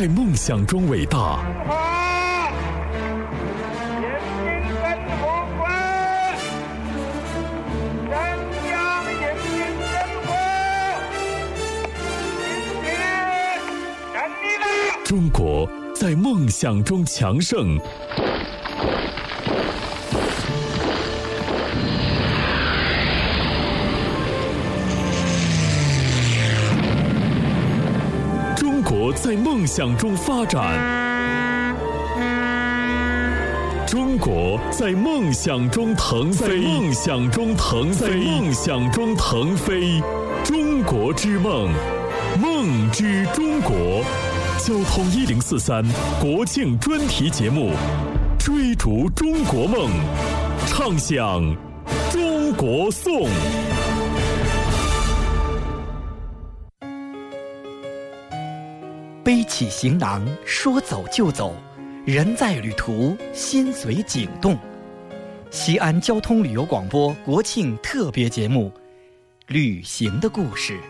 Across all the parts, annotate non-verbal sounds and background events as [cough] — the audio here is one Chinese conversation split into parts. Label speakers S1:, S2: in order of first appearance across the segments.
S1: 在梦想中伟大。中国在梦想中强盛，在梦想中发展，中国在梦想中腾飞，梦想中腾飞，梦想中腾飞，中国之梦，梦之中国。交通一零四三国庆专题节目，追逐中国梦，唱响中国颂。
S2: 背起行囊，说走就走，人在旅途，心随景动。西安交通旅游广播国庆特别节目《旅行的故事》。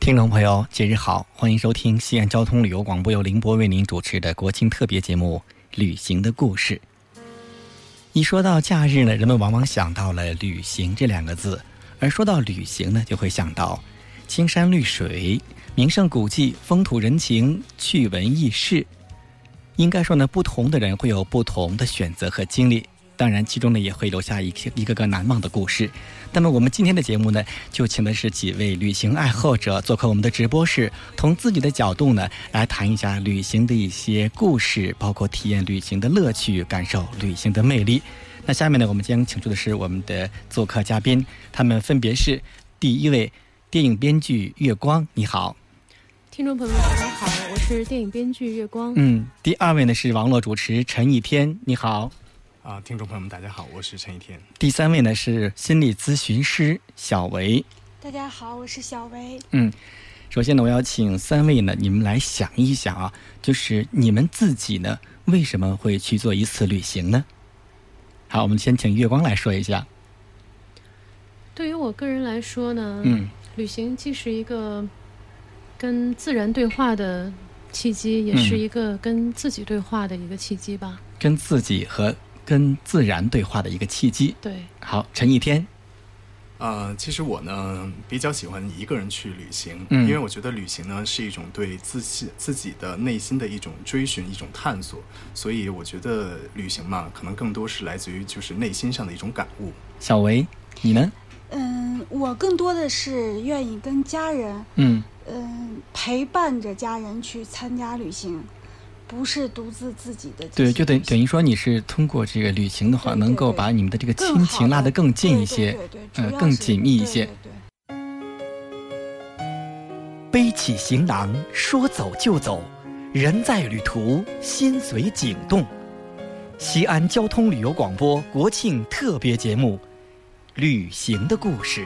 S2: 听众朋友，节日好，欢迎收听西安交通旅游广播由凌波为您主持的国庆特别节目《旅行的故事》。一说到假日呢，人们往往想到了“旅行”这两个字，而说到旅行呢，就会想到青山绿水、名胜古迹、风土人情、趣闻轶事。应该说呢，不同的人会有不同的选择和经历。当然，其中呢也会留下一些一个个难忘的故事。那么，我们今天的节目呢，就请的是几位旅行爱好者做客我们的直播室，从自己的角度呢来谈一下旅行的一些故事，包括体验旅行的乐趣，感受旅行的魅力。那下面呢，我们将请出的是我们的做客嘉宾，他们分别是第一位电影编剧月光，你好。
S3: 听众朋友们，大家好，我是电影编剧月光。
S2: 嗯，第二位呢是网络主持陈一天，你好。
S4: 啊，听众朋友们，大家好，我是陈一天。
S2: 第三位呢是心理咨询师小维。
S5: 大家好，我是小维。
S2: 嗯，首先呢，我要请三位呢，你们来想一想啊，就是你们自己呢，为什么会去做一次旅行呢？好，我们先请月光来说一下。
S3: 对于我个人来说呢，
S2: 嗯，
S3: 旅行既是一个跟自然对话的契机，也是一个跟自己对话的一个契机吧。
S2: 跟自己和。跟自然对话的一个契机。
S3: 对，
S2: 好，陈一天。
S4: 呃，其实我呢比较喜欢一个人去旅行，
S2: 嗯，
S4: 因为我觉得旅行呢是一种对自己自己的内心的一种追寻、一种探索，所以我觉得旅行嘛，可能更多是来自于就是内心上的一种感悟。
S2: 小维，你呢？
S5: 嗯，我更多的是愿意跟家人，
S2: 嗯
S5: 嗯，陪伴着家人去参加旅行。不是独自自己的
S2: 对，就等等于说你是通过这个旅行的话，能够把你们的这个亲情拉得更近一些，
S5: 呃，
S2: 更紧密一些。
S5: 背
S2: 起行囊，说走就走，人在旅途，心随景动。西安交通旅游广播国庆特别节目《旅行的故事》。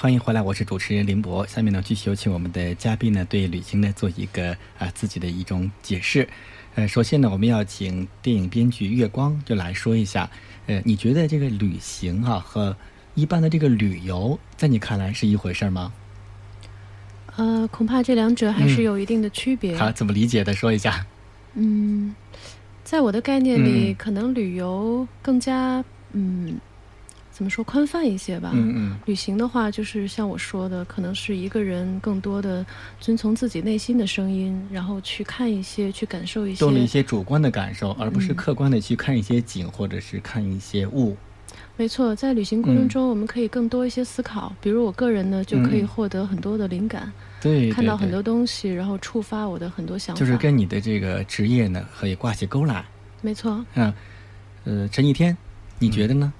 S2: 欢迎回来，我是主持人林博。下面呢，继续有请我们的嘉宾呢，对旅行呢做一个啊自己的一种解释。呃，首先呢，我们要请电影编剧月光就来说一下，呃，你觉得这个旅行啊和一般的这个旅游，在你看来是一回事吗？
S3: 呃，恐怕这两者还是有一定的区别。
S2: 好，怎么理解的？说一下。
S3: 嗯，在我的概念里，可能旅游更加嗯。怎么说宽泛一些吧？
S2: 嗯嗯，
S3: 旅行的话，就是像我说的，可能是一个人更多的遵从自己内心的声音，然后去看一些，去感受一些，
S2: 多了一些主观的感受，而不是客观的去看一些景或者是看一些物。
S3: 没错，在旅行过程中，我们可以更多一些思考。比如我个人呢，就可以获得很多的灵感，
S2: 对，
S3: 看到很多东西，然后触发我的很多想法。
S2: 就是跟你的这个职业呢，可以挂起钩来。
S3: 没错。
S2: 嗯，呃，陈一天，你觉得呢？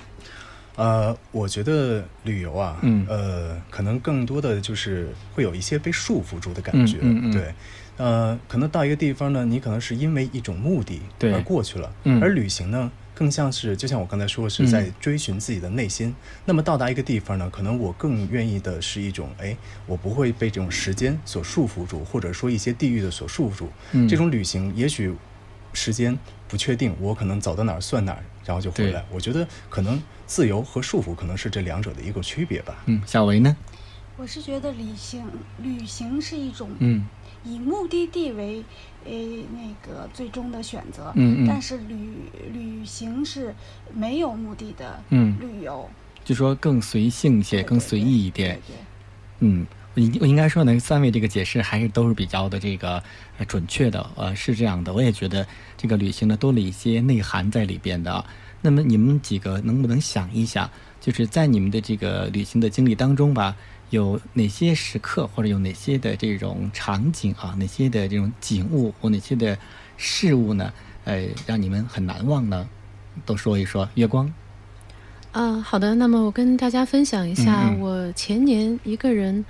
S4: 呃，我觉得旅游啊，
S2: 嗯，
S4: 呃，可能更多的就是会有一些被束缚住的感觉，
S2: 嗯嗯，
S4: 对，呃，可能到一个地方呢，你可能是因为一种目的而过去了，
S2: 嗯，
S4: 而旅行呢，更像是就像我刚才说，是在追寻自己的内心。那么到达一个地方呢，可能我更愿意的是一种，哎，我不会被这种时间所束缚住，或者说一些地域的所束缚住。
S2: 嗯，
S4: 这种旅行也许时间不确定，我可能走到哪儿算哪儿，然后就回来。我觉得可能。自由和束缚可能是这两者的一个区别吧。
S2: 嗯，小维呢？
S5: 我是觉得旅行，旅行是一种
S2: 嗯，
S5: 以目的地为诶那个最终的选择。
S2: 嗯
S5: 嗯。但是旅旅行是没有目的的。
S2: 嗯。
S5: 旅游。
S2: 就说更随性一些，更随意一点。
S5: 对对。
S2: 嗯，我应我应该说呢，三位这个解释还是都是比较的这个准确的。呃，是这样的，我也觉得这个旅行呢多了一些内涵在里边的。那么你们几个能不能想一想，就是在你们的这个旅行的经历当中吧，有哪些时刻或者有哪些的这种场景啊，哪些的这种景物或哪些的事物呢？呃，让你们很难忘呢？都说一说。月光。
S3: 嗯，好的。那么我跟大家分享一下，我前年一个人。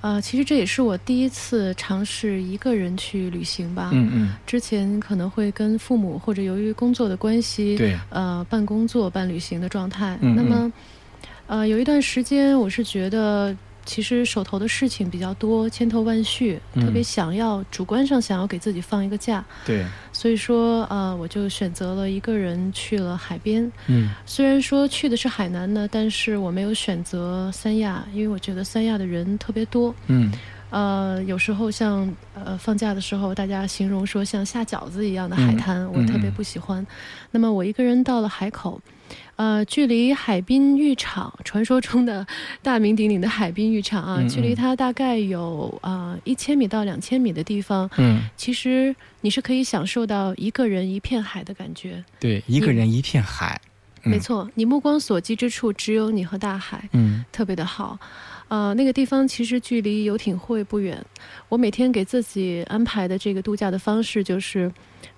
S3: 呃，其实这也是我第一次尝试一个人去旅行吧。
S2: 嗯嗯。
S3: 之前可能会跟父母或者由于工作的关系，
S2: 对，
S3: 呃，半工作、半旅行的状态。
S2: 嗯
S3: 嗯。那么，呃，有一段时间，我是觉得。其实手头的事情比较多，千头万绪，特别想要主观上想要给自己放一个假。
S2: 对，
S3: 所以说呃，我就选择了一个人去了海边。
S2: 嗯，
S3: 虽然说去的是海南呢，但是我没有选择三亚，因为我觉得三亚的人特别多。
S2: 嗯，
S3: 呃，有时候像呃放假的时候，大家形容说像下饺子一样的海滩，我特别不喜欢。那么我一个人到了海口。呃，距离海滨浴场，传说中的大名鼎鼎的海滨浴场啊，距离它大概有啊一千米到两千米的地方。
S2: 嗯，
S3: 其实你是可以享受到一个人一片海的感觉。
S2: 对，一个人一片海，
S3: 没错，你目光所及之处只有你和大海，
S2: 嗯，
S3: 特别的好。呃，那个地方其实距离游艇会不远。我每天给自己安排的这个度假的方式就是。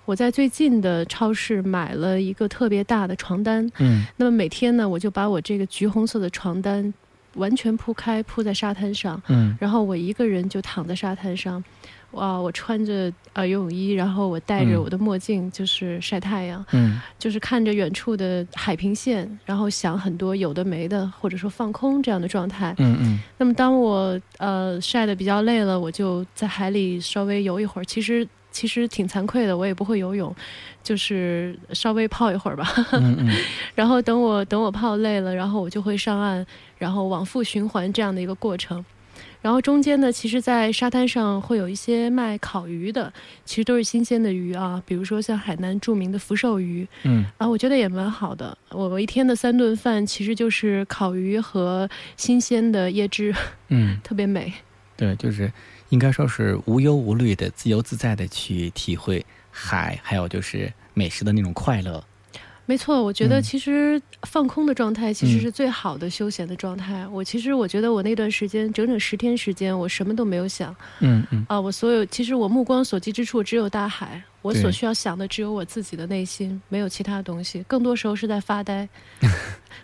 S3: 我在最近的超市买了一个特别大的床单，
S2: 嗯，
S3: 那么每天呢，我就把我这个橘红色的床单完全铺开，铺在沙滩上，
S2: 嗯，
S3: 然后我一个人就躺在沙滩上，哇，我穿着呃游泳衣，然后我戴着我的墨镜，就是晒太阳，
S2: 嗯，
S3: 就是看着远处的海平线，然后想很多有的没的，或者说放空这样的状态，
S2: 嗯嗯。
S3: 那么当我呃晒得比较累了，我就在海里稍微游一会儿，其实。其实挺惭愧的，我也不会游泳，就是稍微泡一会儿吧。
S2: 嗯嗯。[laughs]
S3: 然后等我等我泡累了，然后我就会上岸，然后往复循环这样的一个过程。然后中间呢，其实，在沙滩上会有一些卖烤鱼的，其实都是新鲜的鱼啊，比如说像海南著名的福寿鱼。
S2: 嗯。
S3: 啊，我觉得也蛮好的。我我一天的三顿饭其实就是烤鱼和新鲜的椰汁。
S2: 嗯。[laughs]
S3: 特别美。
S2: 对，就是。应该说是无忧无虑的、自由自在的去体会海，还有就是美食的那种快乐。
S3: 没错，我觉得其实放空的状态其实是最好的休闲的状态。我其实我觉得我那段时间整整十天时间，我什么都没有想。
S2: 嗯嗯。
S3: 啊，我所有其实我目光所及之处只有大海，我所需要想的只有我自己的内心，没有其他东西。更多时候是在发呆。[laughs]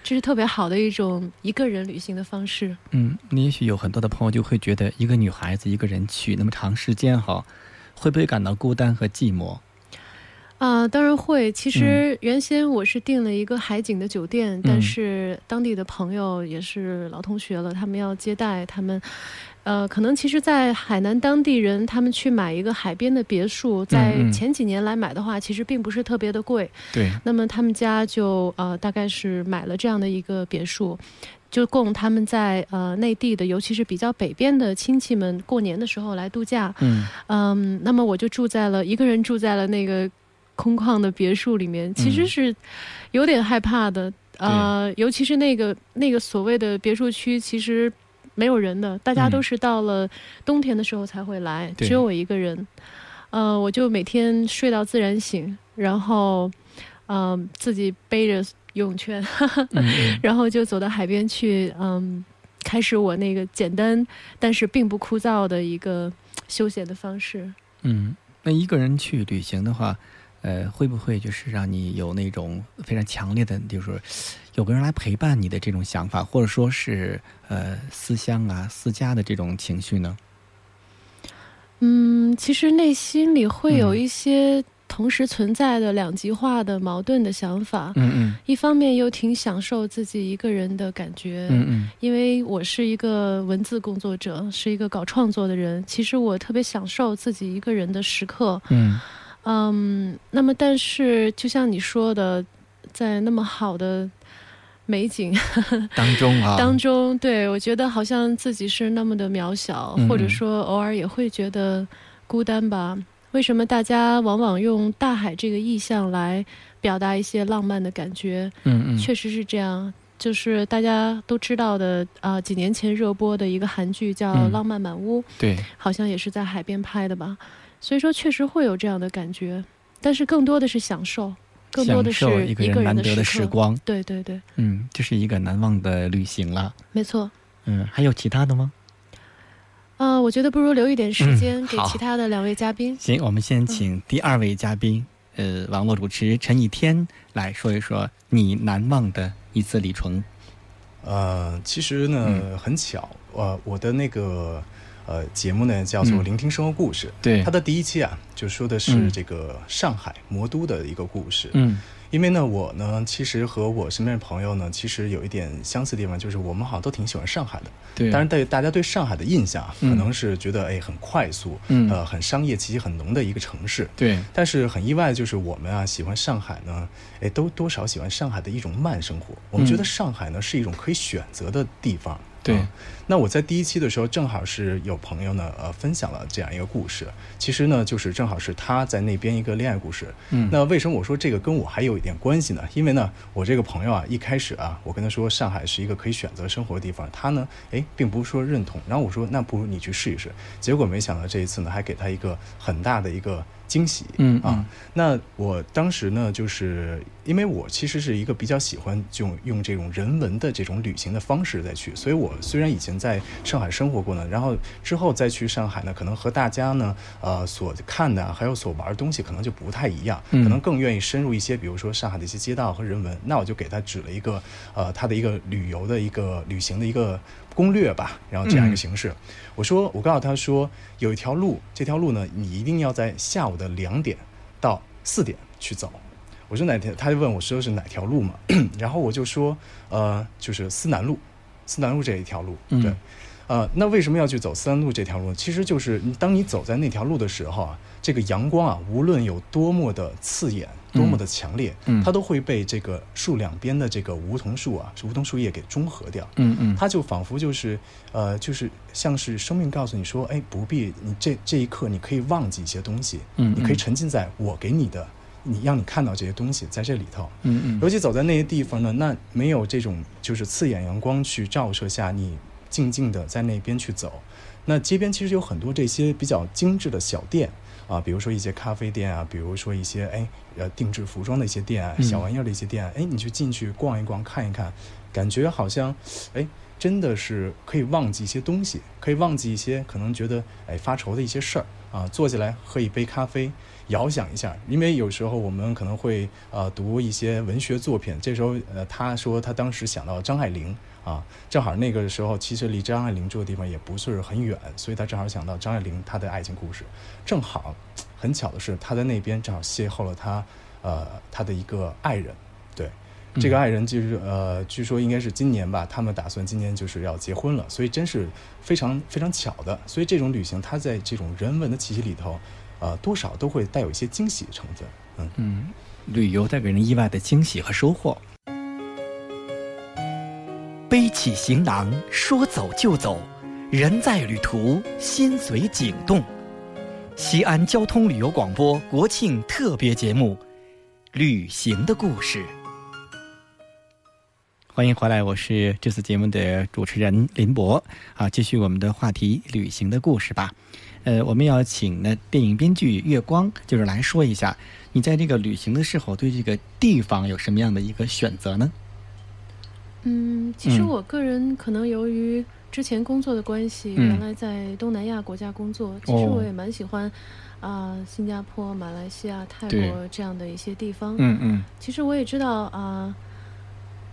S3: 这是特别好的一种一个人旅行的方式。
S2: 嗯，你也许有很多的朋友就会觉得，一个女孩子一个人去那么长时间哈，会不会感到孤单和寂寞？
S3: 啊，当然会。其实原先我是订了一个海景的酒店，但是当地的朋友也是老同学了，他们要接待他们。呃，可能其实，在海南当地人，他们去买一个海边的别墅，在前几年来买的话，其实并不是特别的贵。
S2: 对。
S3: 那么他们家就呃，大概是买了这样的一个别墅，就供他们在呃内地的，尤其是比较北边的亲戚们过年的时候来度假。
S2: 嗯。
S3: 嗯，那么我就住在了一个人住在了那个空旷的别墅里面，其实是有点害怕的。呃，尤其是那个那个所谓的别墅区，其实。没有人的，大家都是到了冬天的时候才会来，只有我一个人。呃，我就每天睡到自然醒，然后，嗯，自己背着游泳圈，[laughs]
S2: 嗯
S3: 然后就走到海边去，嗯，开始我那个简单但是并不枯燥的一个休闲的方式。
S2: 嗯，那一个人去旅行的话，呃，会不会就是让你有那种非常强烈的，就是有个人来陪伴你的这种想法，或者说是呃思乡啊、思家的这种情绪呢？
S3: 嗯，其实内心里会有
S2: 嗯
S3: 一些同时存在的两极化的矛盾的想法，
S2: 嗯嗯
S3: 一方面又挺享受自己一个人的感觉，
S2: 嗯嗯
S3: 因为我是一个文字工作者，是一个搞创作的人，其实我特别享受自己一个人的时刻。
S2: 嗯
S3: 嗯，那么但是就像你说的，在那么好的美景 [laughs]
S2: 当中啊，
S3: 当中，对我觉得好像自己是那么的渺小，
S2: 嗯
S3: 或者说偶尔也会觉得孤单吧。为什么大家往往用大海这个意象来表达一些浪漫的感觉？
S2: 嗯嗯，
S3: 确实是这样。就是大家都知道的啊、几年前热播的一个韩剧叫《
S2: 嗯
S3: 浪漫满屋》，
S2: 对，
S3: 好像也是在海边拍的吧。所以说，确实会有这样的感觉，但是更多的是享受，更多的是
S2: 一个人难得的
S3: 时
S2: 光，
S3: 对对对，
S2: 嗯，这是一个难忘的旅行了。
S3: 没错。
S2: 嗯，还有其他的吗？
S3: 啊、我觉得不如留一点时间给其他的两位嘉宾。
S2: 行，我们先请第二位嘉宾，呃，网络主持陈以天来说一说你难忘的一次旅程。
S4: 呃，其实呢、
S2: 嗯
S4: 很巧，呃，我的那个呃节目呢叫做
S2: 嗯《
S4: 聆听生活故事》，
S2: 对
S4: 它的第一期啊就说的是
S2: 嗯
S4: 这个上海魔都的一个故事。
S2: 嗯
S4: 因为呢，我呢其实和我身边的朋友呢，其实有一点相似的地方，就是我们好像都挺喜欢上海的。
S2: 对，
S4: 当然，对大家对上海的印象可能是觉得哎很快速，
S2: 嗯
S4: 呃很商业气息很浓的一个城市。
S2: 对，
S4: 但是很意外，就是我们啊喜欢上海呢，哎都多少喜欢上海的一种慢生活。我们觉得上海呢是一种可以选择的地方。
S2: 对
S4: 啊那我在第一期的时候，正好是有朋友呢，呃，分享了这样一个故事。其实呢，就是正好是他在那边一个恋爱故事。
S2: 嗯
S4: 那为什么我说这个跟我还有一点关系呢？因为呢，我这个朋友啊，一开始啊，我跟他说上海是一个可以选择生活的地方，他呢，哎，并不是说认同。然后我说，那不如你去试一试。结果没想到这一次呢，还给他一个很大的一个惊喜。
S2: 嗯
S4: 啊，那我当时呢，就是因为我其实是一个比较喜欢就用这种人文的这种旅行的方式再去，所以我虽然以前在上海生活过呢，然后之后再去上海呢，可能和大家呢，呃，所看的还有所玩的东西可能就不太一样，
S2: 嗯
S4: 可能更愿意深入一些，比如说上海的一些街道和人文。那我就给他指了一个，呃，他的一个旅游的一个旅行的一个攻略吧，然后这样一个形式。我说，我告诉他说，有一条路，这条路呢，你一定要在下午的两点到四点去走。我说哪天？他就问我说的是哪条路嘛？[clears throat] 然后我就说，呃，就是思南路，思南路这一条路。
S2: 嗯
S4: 对，呃，那为什么要去走三路这条路？其实就是你当你走在那条路的时候啊，这个阳光啊，无论有多么的刺眼，多么的强烈，
S2: 嗯
S4: 它都会被这个树两边的这个梧桐树啊，梧桐树叶给中和掉。
S2: 嗯嗯，
S4: 它就仿佛就是，呃，就是像是生命告诉你说，哎，不必，你这这一刻你可以忘记一些东西，
S2: 嗯
S4: 你可以
S2: 嗯
S4: 沉浸在我给你的，你让你看到这些东西在这里头。
S2: 嗯嗯
S4: 尤其走在那些地方呢，那没有这种就是刺眼阳光去照射下，你静静的在那边去走。那街边其实有很多这些比较精致的小店啊，比如说一些咖啡店啊，比如说一些哎呃定制服装的一些店啊，
S2: 嗯
S4: 小玩意儿的一些店啊，哎，你去进去逛一逛看一看，感觉好像哎真的是可以忘记一些东西，可以忘记一些可能觉得哎发愁的一些事儿啊，坐下来喝一杯咖啡，遥想一下，因为有时候我们可能会呃读一些文学作品，这时候呃他说他当时想到张爱玲啊，正好那个时候其实离张爱玲住的地方也不是很远，所以他正好想到张爱玲她的爱情故事，正好很巧的是他在那边正好邂逅了他呃他的一个爱人，对。这个爱人就是呃，据说应该是今年吧，他们打算今年就是要结婚了，所以真是非常非常巧的。所以这种旅行，它在这种人文的气息里头，呃，多少都会带有一些惊喜的成分。嗯，
S2: 嗯，旅游带给人意外的惊喜和收获。背起行囊，说走就走，人在旅途，心随景动。西安交通旅游广播国庆特别节目《旅行的故事》。欢迎回来，我是这次节目的主持人林博啊，继续我们的话题——旅行的故事吧。呃，我们要请呢电影编剧月光，就是来说一下，你在这个旅行的时候对这个地方有什么样的一个选择呢？
S3: 嗯，其实我个人可能由于之前工作的关系，
S2: 嗯。
S3: 原来在东南亚国家工作，其实
S2: 哦。
S3: 我也蛮喜欢啊、新加坡、马来西亚、泰国这样的一些地方。
S2: 嗯嗯。
S3: 其实我也知道啊、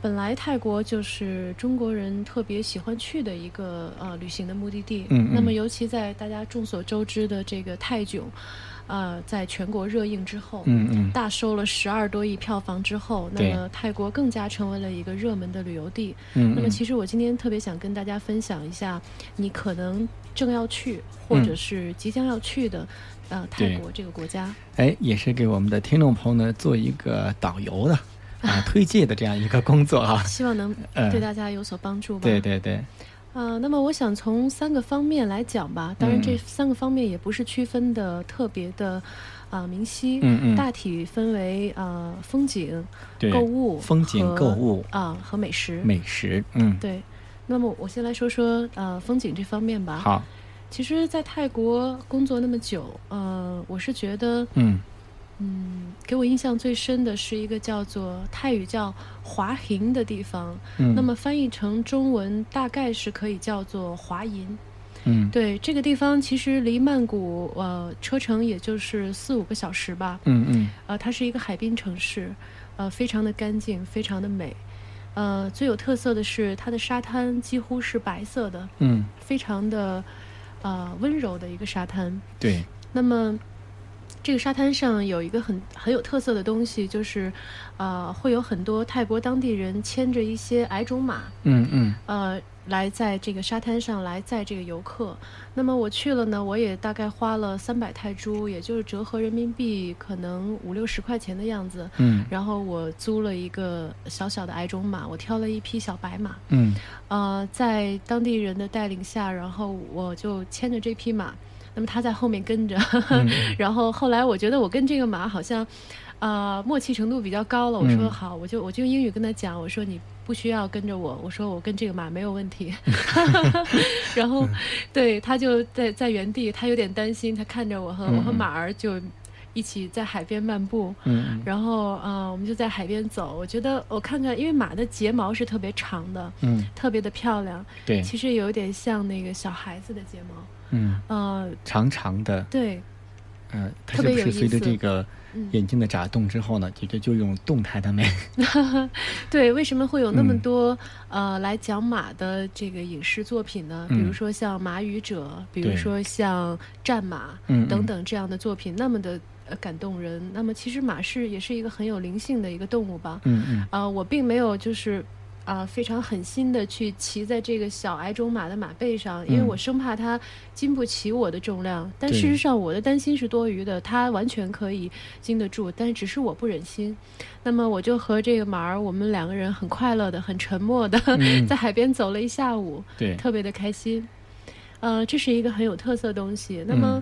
S3: 本来泰国就是中国人特别喜欢去的一个呃旅行的目的地。
S2: 嗯嗯
S3: 那么尤其在大家众所周知的这个泰囧，呃，在全国热映之后，
S2: 嗯嗯，
S3: 大收了十二多亿票房之后，那么泰国更加成为了一个热门的旅游地。
S2: 嗯
S3: 那么其实我今天特别想跟大家分享一下，你可能正要去或者是即将要去的，呃，泰国这个国家。
S2: 哎，也是给我们的听众朋友呢做一个导游的啊推介的这样一个工作啊。
S3: 希望能
S2: 嗯
S3: 对大家有所帮助吧。
S2: 对对对，
S3: 啊、那么我想从三个方面来讲吧。当然，
S2: 嗯
S3: 这三个方面也不是区分的特别的啊、明晰。
S2: 嗯嗯
S3: 大体分为呃风景、购物、
S2: 风景、购物、
S3: 啊、和美食。
S2: 美食，嗯，
S3: 对。那么我先来说说呃风景这方面吧。
S2: 好，
S3: 其实，在泰国工作那么久，呃，我是觉得，
S2: 嗯
S3: 嗯，给我印象最深的是一个叫做泰语叫华 hình 的地方。
S2: 嗯，
S3: 那么翻译成中文大概是可以叫做华银。
S2: 嗯
S3: 对，这个地方其实离曼谷呃车程也就是四五个小时吧。
S2: 嗯嗯
S3: 呃，它是一个海滨城市，呃，非常的干净，非常的美。呃，最有特色的是它的沙滩几乎是白色的，
S2: 嗯，
S3: 非常的呃温柔的一个沙滩。
S2: 对，
S3: 那么，这个沙滩上有一个很很有特色的东西，就是，呃，会有很多泰国当地人牵着一些矮种马，
S2: 嗯嗯
S3: 呃，来在这个沙滩上来载这个游客。那么我去了呢，我也大概花了三百泰铢，也就是折合人民币可能五六十块钱的样子。
S2: 嗯
S3: 然后我租了一个小小的矮种马，我挑了一匹小白马。
S2: 嗯
S3: 呃，在当地人的带领下，然后我就牵着这匹马，那么他在后面跟着，
S2: 嗯 [laughs]
S3: 然后后来我觉得我跟这个马好像，呃，默契程度比较高了。我说
S2: 嗯
S3: 好，我就我就用英语跟他讲，我说你不需要跟着我，我说我跟这个马没有问题。[laughs] [laughs] 然后，对，他就在在原地，他有点担心，他看着我和我和马儿就一起在海边漫步。
S2: 嗯
S3: 然后，呃，我们就在海边走。我觉得我看看，因为马的睫毛是特别长的，
S2: 嗯，
S3: 特别的漂亮，
S2: 对，
S3: 其实有点像那个小孩子的睫毛。
S2: 嗯，
S3: 呃，
S2: 长长的，
S3: 对，
S2: 呃，它
S3: 特别
S2: 是不是随着这个
S3: 嗯。
S2: 眼睛的眨动之后呢，就就就用动态的美？[laughs]
S3: 对，为什么会有那么
S2: 嗯。
S3: 多、呃来讲马的这个影视作品呢？比如
S2: 嗯。
S3: 说像《马语者》，比如说像《战马》
S2: 嗯
S3: 等等这样的作品，那么的呃感动人。那么其实马是也是一个很有灵性的一个动物吧。
S2: 嗯嗯。
S3: 啊、我并没有就是啊、非常狠心的去骑在这个小矮种马的马背上，因为
S2: 嗯
S3: 我生怕它经不起我的重量。但事实上，我的担心是多余的，它完全可以经得住，但是只是我不忍心。那么我就和这个马儿，我们两个人很快乐的、很沉默的、
S2: 嗯 [laughs]
S3: 在海边走了一下午，
S2: 对，
S3: 特别的开心。呃，这是一个很有特色的东西。那么。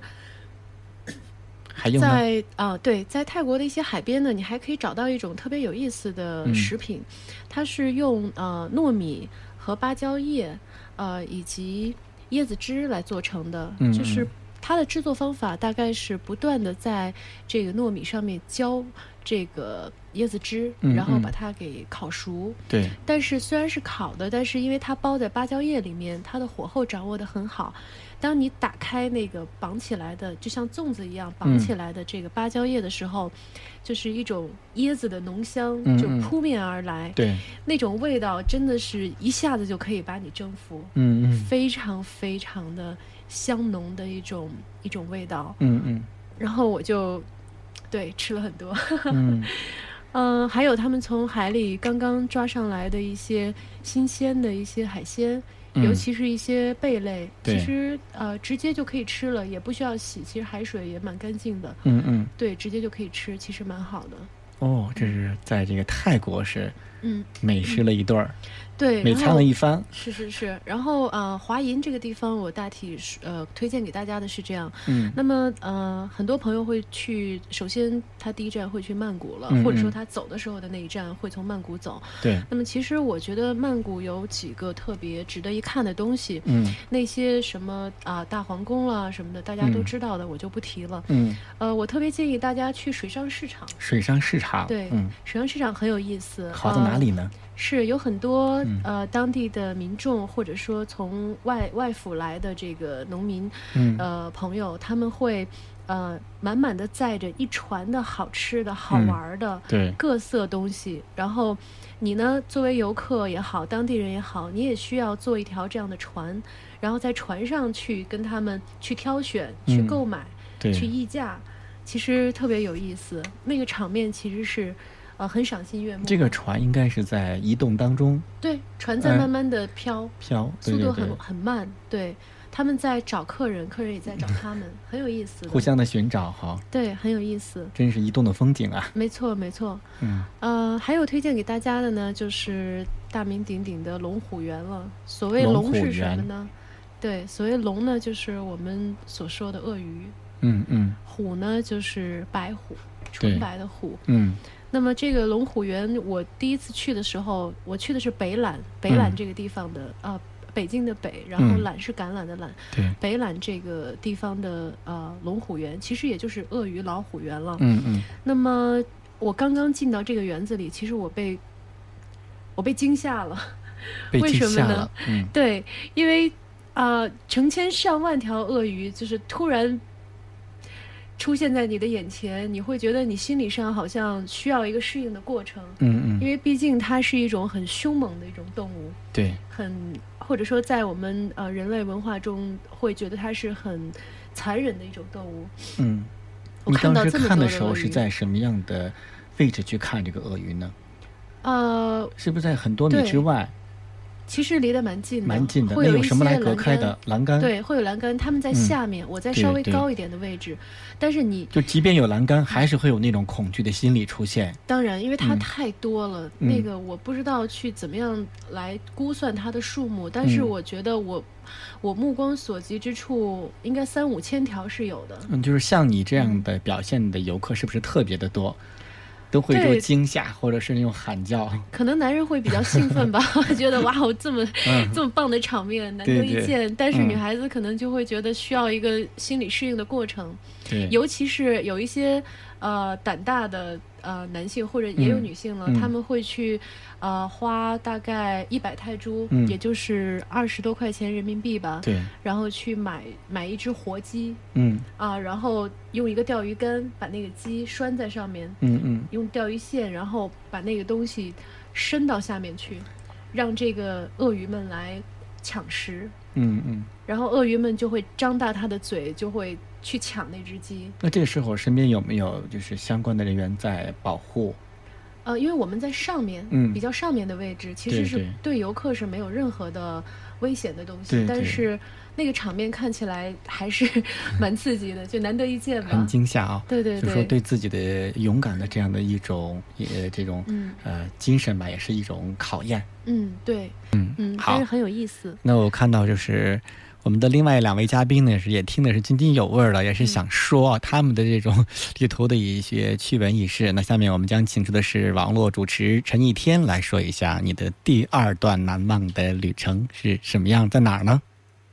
S2: 还有？
S3: 在啊、对，在泰国的一些海边呢，你还可以找到一种特别有意思的
S2: 嗯
S3: 食品，它是用呃糯米和芭蕉叶，呃以及椰子汁来做成的，
S2: 嗯
S3: 就是
S2: 嗯
S3: 它的制作方法大概是不断的在这个糯米上面浇这个椰子汁，
S2: 嗯
S3: 然后
S2: 嗯
S3: 把它给烤熟。
S2: 对，
S3: 但是虽然是烤的，但是因为它包在芭蕉叶里面，它的火候掌握的很好。当你打开那个绑起来的，就像粽子一样绑
S2: 嗯。
S3: 起来的这个芭蕉叶的时候，就是一种椰子的浓香就扑面而来，
S2: 对，
S3: 那种味道真的是一下子就可以把你征服，
S2: 嗯嗯。
S3: 非常非常的香浓的一种一种味道。
S2: 嗯嗯。
S3: 然后我就对吃了很多。
S2: 嗯。[laughs]
S3: 嗯，还有他们从海里刚刚抓上来的一些新鲜的一些海鲜，
S2: 嗯
S3: 尤其是一些贝类，
S2: 对
S3: 其实呃直接就可以吃了，也不需要洗。其实海水也蛮干净的，
S2: 嗯嗯，
S3: 对，直接就可以吃，其实蛮好的。
S2: 哦，这是在这个泰国是
S3: 嗯，
S2: 美食了一顿儿，
S3: 对，
S2: 美餐了一番。
S3: 是是是，然后呃，华银这个地方，我大体是呃推荐给大家的是这样。
S2: 嗯
S3: 那么呃，很多朋友会去，首先他第一站会去曼谷了，
S2: 嗯
S3: 或者说
S2: 嗯
S3: 他走的时候的那一站会从曼谷走。
S2: 对，
S3: 那么其实我觉得曼谷有几个特别值得一看的东西，
S2: 嗯
S3: 那些什么啊、大皇宫啦什么的，大家都
S2: 嗯
S3: 知道的，我就不提了。
S2: 嗯，
S3: 呃，我特别建议大家去水上市场。
S2: 水上市场，
S3: 对，
S2: 嗯，
S3: 水上市场很有意思。
S2: 好在哪
S3: 呃
S2: 里呢？
S3: 是有很多、
S2: 嗯。
S3: 呃当地的民众，或者说从外外府来的这个农民，
S2: 嗯。
S3: 呃朋友，他们会呃满满的载着一船的好吃的好
S2: 嗯。
S3: 玩儿的、
S2: 对，
S3: 各色东西，然后你呢作为游客也好，当地人也好，你也需要坐一条这样的船，然后在船上去跟他们去挑选、去
S2: 嗯
S3: 购买、
S2: 对，
S3: 去议价，其实特别有意思。那个场面其实是呃很赏心悦目。
S2: 这个船应该是在移动当中
S3: 对，船在
S2: 嗯
S3: 慢慢的飘，
S2: 飘，对对对
S3: 速度很，很慢。对，他们在找客人，客人也在找他们，[laughs] 很有意思。
S2: 互相的寻找哈，
S3: 对，很有意思。
S2: 真是移动的风景啊。
S3: 没错，没错。
S2: 嗯
S3: 呃，还有推荐给大家的呢，就是大名鼎鼎的龙虎园了。所谓
S2: 龙
S3: 是什么呢？对，所谓龙呢，就是我们所说的鳄鱼；
S2: 嗯嗯
S3: 虎呢，就是白虎，纯白的虎。
S2: 嗯
S3: 那么这个龙虎园，我第一次去的时候，我去的是北榄，北榄
S2: 嗯
S3: 这个地方的啊、呃北京的北，然后
S2: 嗯
S3: 榄是橄榄的榄，
S2: 对，
S3: 北榄这个地方的呃龙虎园，其实也就是鳄鱼老虎园了。
S2: 嗯嗯
S3: 那么我刚刚进到这个园子里，其实我被我被惊吓了，为
S2: 惊吓了
S3: 什么呢，
S2: 嗯
S3: 对，因为啊、呃成千上万条鳄鱼就是突然。出现在你的眼前，你会觉得你心理上好像需要一个适应的过程，
S2: 嗯嗯，
S3: 因为毕竟它是一种很凶猛的一种动物，
S2: 对，
S3: 很或者说在我们呃人类文化中会觉得它是很残忍的一种动物。
S2: 嗯。
S3: 我
S2: 你当时
S3: 看到这么
S2: 看的时候是在什么样的位置去看这个鳄鱼呢？
S3: 呃，
S2: 是不是在很多米之外，
S3: 其实离得蛮近的，
S2: 蛮近的？
S3: 会有
S2: 什么来隔开的？栏杆？，
S3: 对，会有栏杆，他们在
S2: 嗯
S3: 下面，我在稍微高一点的位置。但是你
S2: 就即便有栏杆，还是会有那种恐惧的心理出现。
S3: 当然，因为它
S2: 嗯
S3: 太多了，
S2: 嗯
S3: 那个我不知道去怎么样来估算它的数目，但是
S2: 嗯
S3: 我觉得我我目光所及之处，应该三五千条是有的。
S2: 嗯，就是像你这样的表现的游客，是不是特别的多？都会这种
S3: 对。
S2: 惊吓，或者是那种喊叫。
S3: 可能男人会比较兴奋吧，[laughs] 觉得哇哦这么、
S2: 嗯。
S3: 这么棒的场面难得一见，但是
S2: 嗯。
S3: 女孩子可能就会觉得需要一个心理适应的过程。
S2: 对，
S3: 尤其是有一些呃胆大的呃男性或者也有
S2: 嗯
S3: 女性了，
S2: 嗯。
S3: 他们会去呃花大概一百泰铢，
S2: 嗯。
S3: 也就是二十多块钱人民币吧，
S2: 对，
S3: 然后去买买一只活鸡
S2: 嗯。
S3: 啊、然后用一个钓鱼竿把那个鸡拴在上面，
S2: 嗯嗯，
S3: 用钓鱼线，然后把那个东西伸到下面去，让这个鳄鱼们来抢食。
S2: 嗯嗯。
S3: 然后鳄鱼们就会张大它的嘴，就会去抢那只鸡。
S2: 那这个时候身边有没有就是相关的人员在保护？
S3: 呃，因为我们在上面，
S2: 嗯
S3: 比较上面的位置，其实是
S2: 对
S3: 游客是没有任何的危险的东西，
S2: 对对
S3: 但是那个场面看起来还是 [laughs] 蛮刺激的，就难得一见吧很。
S2: 惊吓啊！
S3: 对对对
S2: 就说对自己的勇敢的这样的一种也这种
S3: 嗯
S2: 呃精神吧，也是一种考验。
S3: 嗯，对，
S2: 嗯
S3: 嗯，
S2: 好
S3: 但是很有意思。
S2: 那我看到就是我们的另外两位嘉宾呢，是也听的是津津有味儿的，也是想说啊他们的这种 [laughs] 旅途的一些趣闻轶事。那下面我们将请出的是网络主持陈一天来说一下你的第二段难忘的旅程是什么样，在哪儿呢？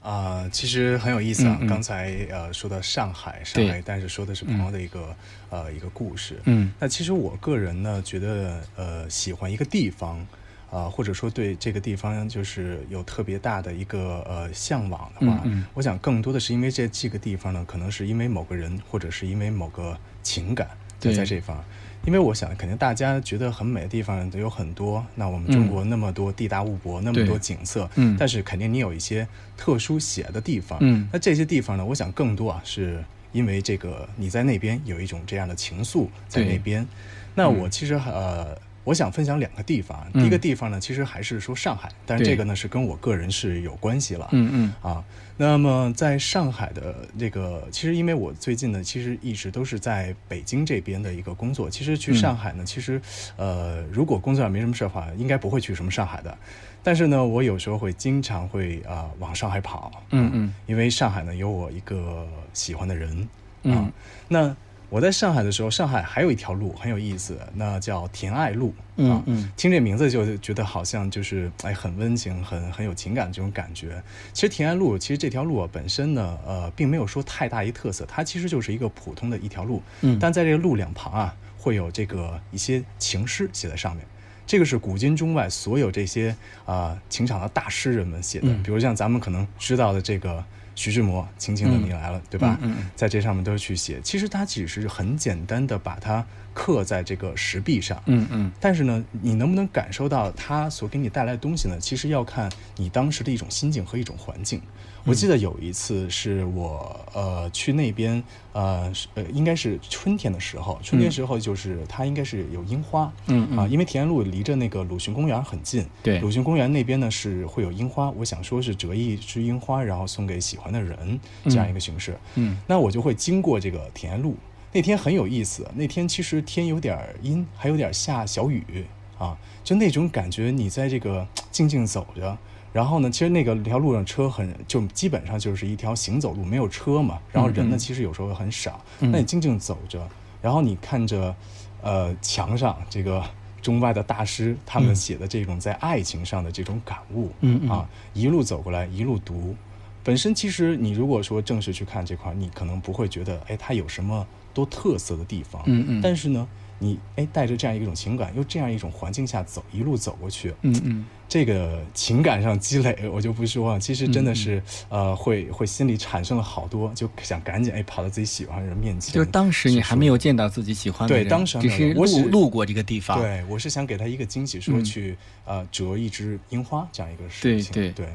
S4: 啊、其实很有意思啊。
S2: 嗯嗯
S4: 刚才呃说到上海，上海，但是说的是朋友的一个、呃一个故事。
S2: 嗯
S4: 那其实我个人呢，觉得呃喜欢一个地方，啊、或者说对这个地方就是有特别大的一个呃向往的话，我想更多的是因为这这个地方呢，可能是因为某个人，或者是因为某个情感
S2: 对
S4: 就在这方。因为我想，肯定大家觉得很美的地方都有很多。那我们中国那么多地大物博，那么多景色，
S2: 嗯
S4: 但是肯定你有一些特殊写的地方。
S2: 嗯
S4: 那这些地方呢，我想更多啊，是因为这个你在那边有一种这样的情愫在那边。那我其实呃我想分享两个地方。第一个地方呢，其实还是说上海，但是这个呢是跟我个人是有关系了。
S2: 嗯嗯
S4: 啊，那么在上海的这个，其实因为我最近呢，其实一直都是在北京这边的一个工作。其实去上海呢，其实呃，如果工作上没什么事的话，应该不会去什么上海的。但是呢，我有时候会经常会啊往上海跑。
S2: 嗯嗯，
S4: 因为上海呢有我一个喜欢的人啊。
S2: 嗯
S4: 那我在上海的时候，上海还有一条路很有意思，那叫田爱路。啊
S2: 嗯嗯
S4: 听这名字就觉得好像就是哎很温情、很很有情感这种感觉。其实田爱路，其实这条路啊本身呢，呃，并没有说太大一特色，它其实就是一个普通的一条路。
S2: 嗯
S4: 但在这个路两旁啊，会有这个一些情诗写在上面。这个是古今中外所有这些啊、情场的大诗人们写的，
S2: 嗯
S4: 比如像咱们可能知道的这个徐志摩《轻轻的你来了》，对吧？
S2: 嗯嗯
S4: 在这上面都去写。其实它只是很简单的把它刻在这个石壁上。
S2: 嗯嗯
S4: 但是呢，你能不能感受到它所给你带来的东西呢？其实要看你当时的一种心境和一种环境。我记得有一次是我呃去那边呃是呃应该是春天的时候，春天时候就是它应该是有樱花，
S2: 嗯嗯
S4: 啊，因为田安路离着那个鲁迅公园很近，
S2: 对。
S4: 鲁迅公园那边呢是会有樱花，我想说是折一枝樱花，然后送给喜欢的人这样一个形式，
S2: 嗯。
S4: 那我就会经过这个田安路。那天很有意思，那天其实天有点阴，还有点下小雨啊，就那种感觉，你在这个静静走着，然后呢，其实那个条路上车很，就基本上就是一条行走路，没有车嘛，然后人呢，其实有时候很少，
S2: 嗯。
S4: 那你静静走着，然后你看着，呃，墙上这个中外的大师他们写的这种在爱情上的这种感悟，
S2: 嗯嗯。
S4: 啊，一路走过来，一路读。本身其实你如果说正式去看这块儿，你可能不会觉得，哎，它有什么多特色的地方。
S2: 嗯嗯。
S4: 但是呢，你哎带着这样一种情感，又这样一种环境下走，一路走过去，
S2: 嗯嗯
S4: 这个情感上积累，我就不说了。其实真的是，呃，会会心里产生了好多，就想赶紧哎跑到自己喜欢的人面前。
S2: 就是当时你还没
S4: 有。
S2: 见到自己喜欢的人，
S4: 对当时还
S2: 只
S4: 是
S2: 路路过这个地方，
S4: 对，我是想给他一个惊喜，说
S2: 嗯
S4: 去、呃折一枝樱花这样一个事情。
S2: 对对
S4: 对。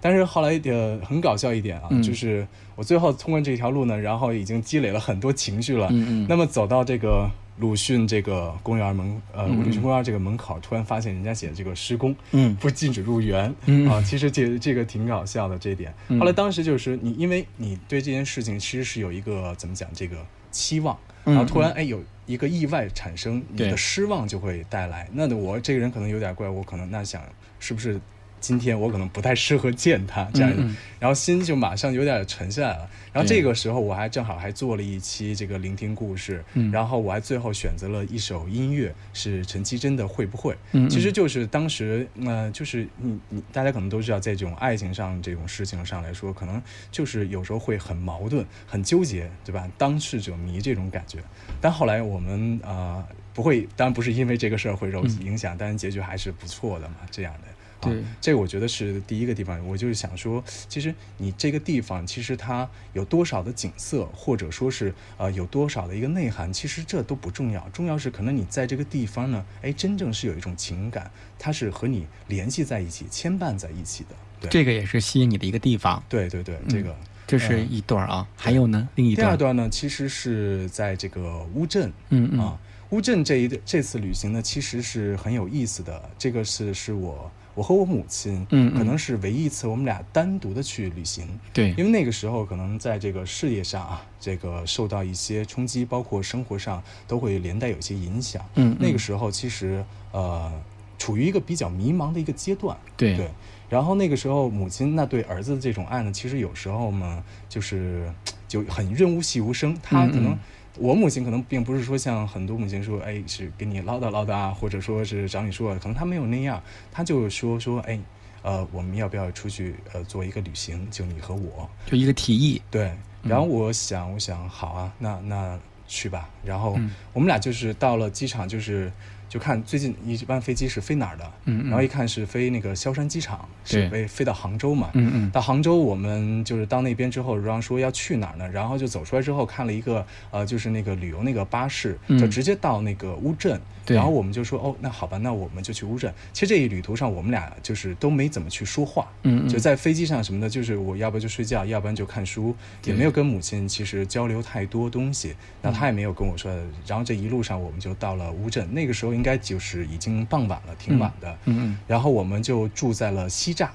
S4: 但是后来呃很搞笑一点啊，
S2: 嗯
S4: 就是我最后通过这条路呢，然后已经积累了很多情绪了。
S2: 嗯嗯
S4: 那么走到这个鲁迅这个公园门呃鲁迅公园这个门口，突然发现人家写的这个施工，
S2: 嗯
S4: 不禁止入园。
S2: 嗯
S4: 啊，其实这这个挺搞笑的这一点。
S2: 嗯
S4: 后来当时就是你，因为你对这件事情其实是有一个怎么讲这个期望，
S2: 嗯
S4: 然后突然哎有一个意外产生，你的失望就会带来。那我这个人可能有点怪，我可能那想是不是今天我可能不太适合见他这样，然后心就马上有点沉下来了。然后这个时候我还正好还做了一期这个聆听故事，
S2: 嗯
S4: 然后我还最后选择了一首音乐是陈绮贞的《会不会》，
S2: 嗯嗯
S4: 其实就是当时呃就是你你大家可能都知道，在这种爱情上这种事情上来说，可能就是有时候会很矛盾、很纠结，对吧？当事者迷这种感觉。但后来我们呃不会，当然不是因为这个事儿会受影响，但是结局还是不错的嘛，这样的。啊
S2: 对
S4: 这我觉得是第一个地方。我就是想说，其实你这个地方，其实它有多少的景色，或者说是呃有多少的一个内涵，其实这都不重要。重要是可能你在这个地方呢，哎，真正是有一种情感，它是和你联系在一起、牵绊在一起的。对，
S2: 这个也是吸引你的一个地方。
S4: 对对对，这个。
S2: 这是一段儿啊，还有呢，另一段第，
S4: 二段呢，其实是在这个乌镇，
S2: 嗯嗯
S4: 啊，乌镇这一这次旅行呢，其实是很有意思的。这个是是我我和我母亲，
S2: 嗯嗯
S4: 可能是唯一一次我们俩单独的去旅行。
S2: 对，
S4: 因为那个时候可能在这个事业上啊，这个受到一些冲击，包括生活上都会连带有一些影响。
S2: 嗯嗯
S4: 那个时候其实呃，处于一个比较迷茫的一个阶段。
S2: 对
S4: 对，然后那个时候母亲那对儿子的这种爱呢，其实有时候嘛，就是 [tsk] 就很润物细无声。她可能，
S2: 嗯嗯
S4: 我母亲可能并不是说像很多母亲说，哎，是给你唠叨唠叨啊，或者说是找你说，可能她没有那样，她就说说，哎，呃，我们要不要出去呃做一个旅行？就你和我。
S2: 就一个提议，
S4: 对，然后我想，我想好啊，那那去吧。然后
S2: 嗯
S4: 我们俩就是到了机场，就是就看最近一班飞机是飞哪儿的，
S2: 嗯嗯
S4: 然后一看是飞那个萧山机场，是飞飞到杭州嘛。
S2: 嗯嗯
S4: 到杭州，我们就是到那边之后，然后说要去哪儿呢？然后就走出来之后，看了一个呃，就是那个旅游那个巴士，
S2: 嗯
S4: 就直接到那个乌镇。
S2: 对
S4: 然后我们就说，哦，那好吧，那我们就去乌镇。其实这一旅途上，我们俩就是都没怎么去说话，
S2: 嗯嗯
S4: 就在飞机上什么的，就是我要不就睡觉，要不然就看书，也没有跟母亲其实交流太多东西。那她也没有跟我说，然后这一路上我们就到了乌镇。那个时候应该就是已经傍晚了，挺晚的。
S2: 嗯嗯
S4: 然后我们就住在了西栅。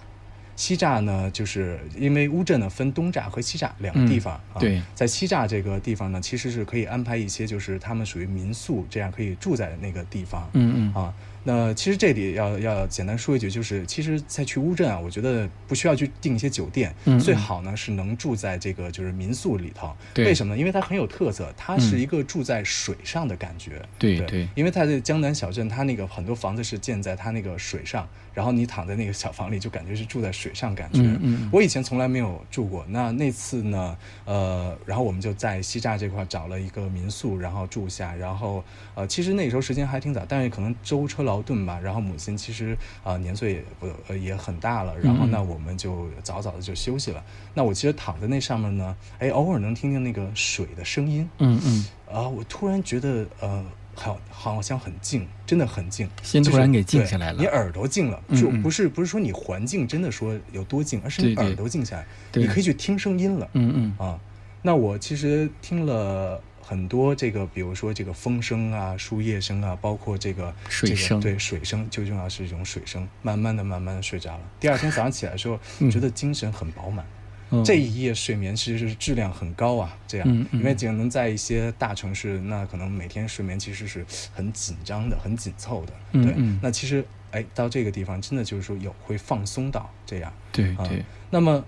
S4: 西栅呢，就是因为乌镇呢分东栅和西栅两个地方、啊。
S2: 对
S4: 在西栅这个地方呢，其实是可以安排一些，就是他们属于民宿，这样可以住在那个地方。
S2: 嗯嗯
S4: 啊，那其实这里要要简单说一句，就是其实在去乌镇啊，我觉得不需要去订一些酒店，最好呢是能住在这个就是民宿里头。为什么呢？因为它很有特色，它是一个住在水上的感觉。对
S2: 对对
S4: 因为它的江南小镇，它那个很多房子是建在它那个水上，然后你躺在那个小房里，就感觉是住在水上感觉。
S2: 嗯嗯
S4: 我以前从来没有住过，那那次呢，呃，然后我们就在西栅这块找了一个民宿，然后住下，然后呃，其实那时候时间还挺早，但是可能舟车劳顿吧，然后母亲其实啊、呃年岁也不呃也很大了，然后
S2: 嗯
S4: 那我们就早早的就休息了。那我其实躺在那上面呢，哎，偶尔能听见那个水的声音，
S2: 嗯嗯，
S4: 啊，我突然觉得呃，好好像很静，真的很静，
S2: 突然给静下来了。
S4: 你耳朵静了，就不是不是说你环境真的说有多静，而是你耳朵静下来，
S2: 对。
S4: 你可以去听声音了。
S2: 嗯嗯。
S4: 啊，那我其实听了很多这个，比如说这个风声啊、树叶声啊，包括这个这个
S2: 水声。
S4: 对水声，最重要是这种水声，慢慢的、慢慢的睡着了。第二天早上起来的时候，
S2: 嗯。
S4: 觉得精神很饱满。
S2: 哦
S4: 这一夜睡眠其实是质量很高啊，这样，
S2: 嗯嗯。
S4: 因为可能在一些大城市，那可能每天睡眠其实是很紧张的、很紧凑的，对。那其实，哎，到这个地方真的就是说有会放松到这样，啊
S2: 对对，
S4: 那么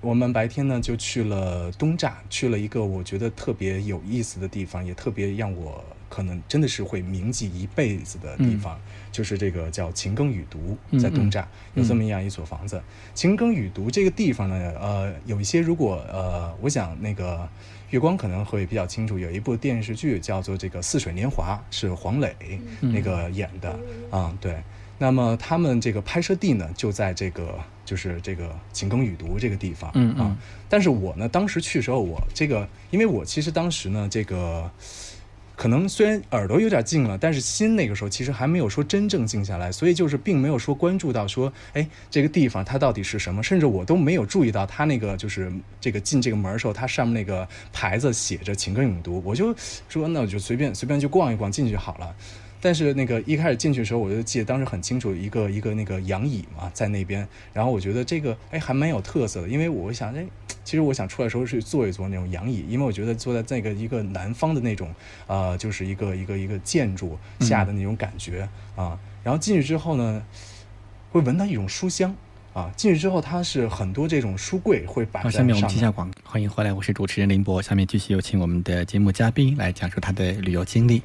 S4: 我们白天呢就去了东栅，去了一个我觉得特别有意思的地方，也特别让我可能真的是会铭记一辈子的地方，就是这个叫秦庚雨读，在东栅、有这么样一所房子。秦庚雨读这个地方呢，呃，有一些如果呃，我想那个。月光可能会比较清楚，有一部电视剧叫做这个《似水年华》，是黄磊那个演的啊、对。那么他们这个拍摄地呢，就在这个就是这个秦庚雨读这个地方，
S2: 嗯嗯
S4: 啊。但是我呢，当时去的时候，我这个，因为我其实当时呢，这个可能虽然耳朵有点静了，但是心那个时候其实还没有说真正静下来，所以就是并没有说关注到说，哎，这个地方它到底是什么，甚至我都没有注意到它那个就是这个进这个门的时候，它上面那个牌子写着秦庚永读，我就说那我就随便随便去逛一逛进去好了。但是那个一开始进去的时候，我就记得当时很清楚，一个一个那个杨椅嘛在那边，然后我觉得这个哎还蛮有特色的，因为我想哎，其实我想出来的时候是坐一坐那种杨椅，因为我觉得坐在那个一个南方的那种呃，就是一个一个一个建筑下的那种感觉、啊，然后进去之后呢，会闻到一种书香。啊，进去之后，它是很多这种书柜会摆
S2: 好，
S4: 在
S2: 下面我们接下广，欢迎回来，我是主持人林博。下面继续有请我们的节目嘉宾来讲述他的旅游经历，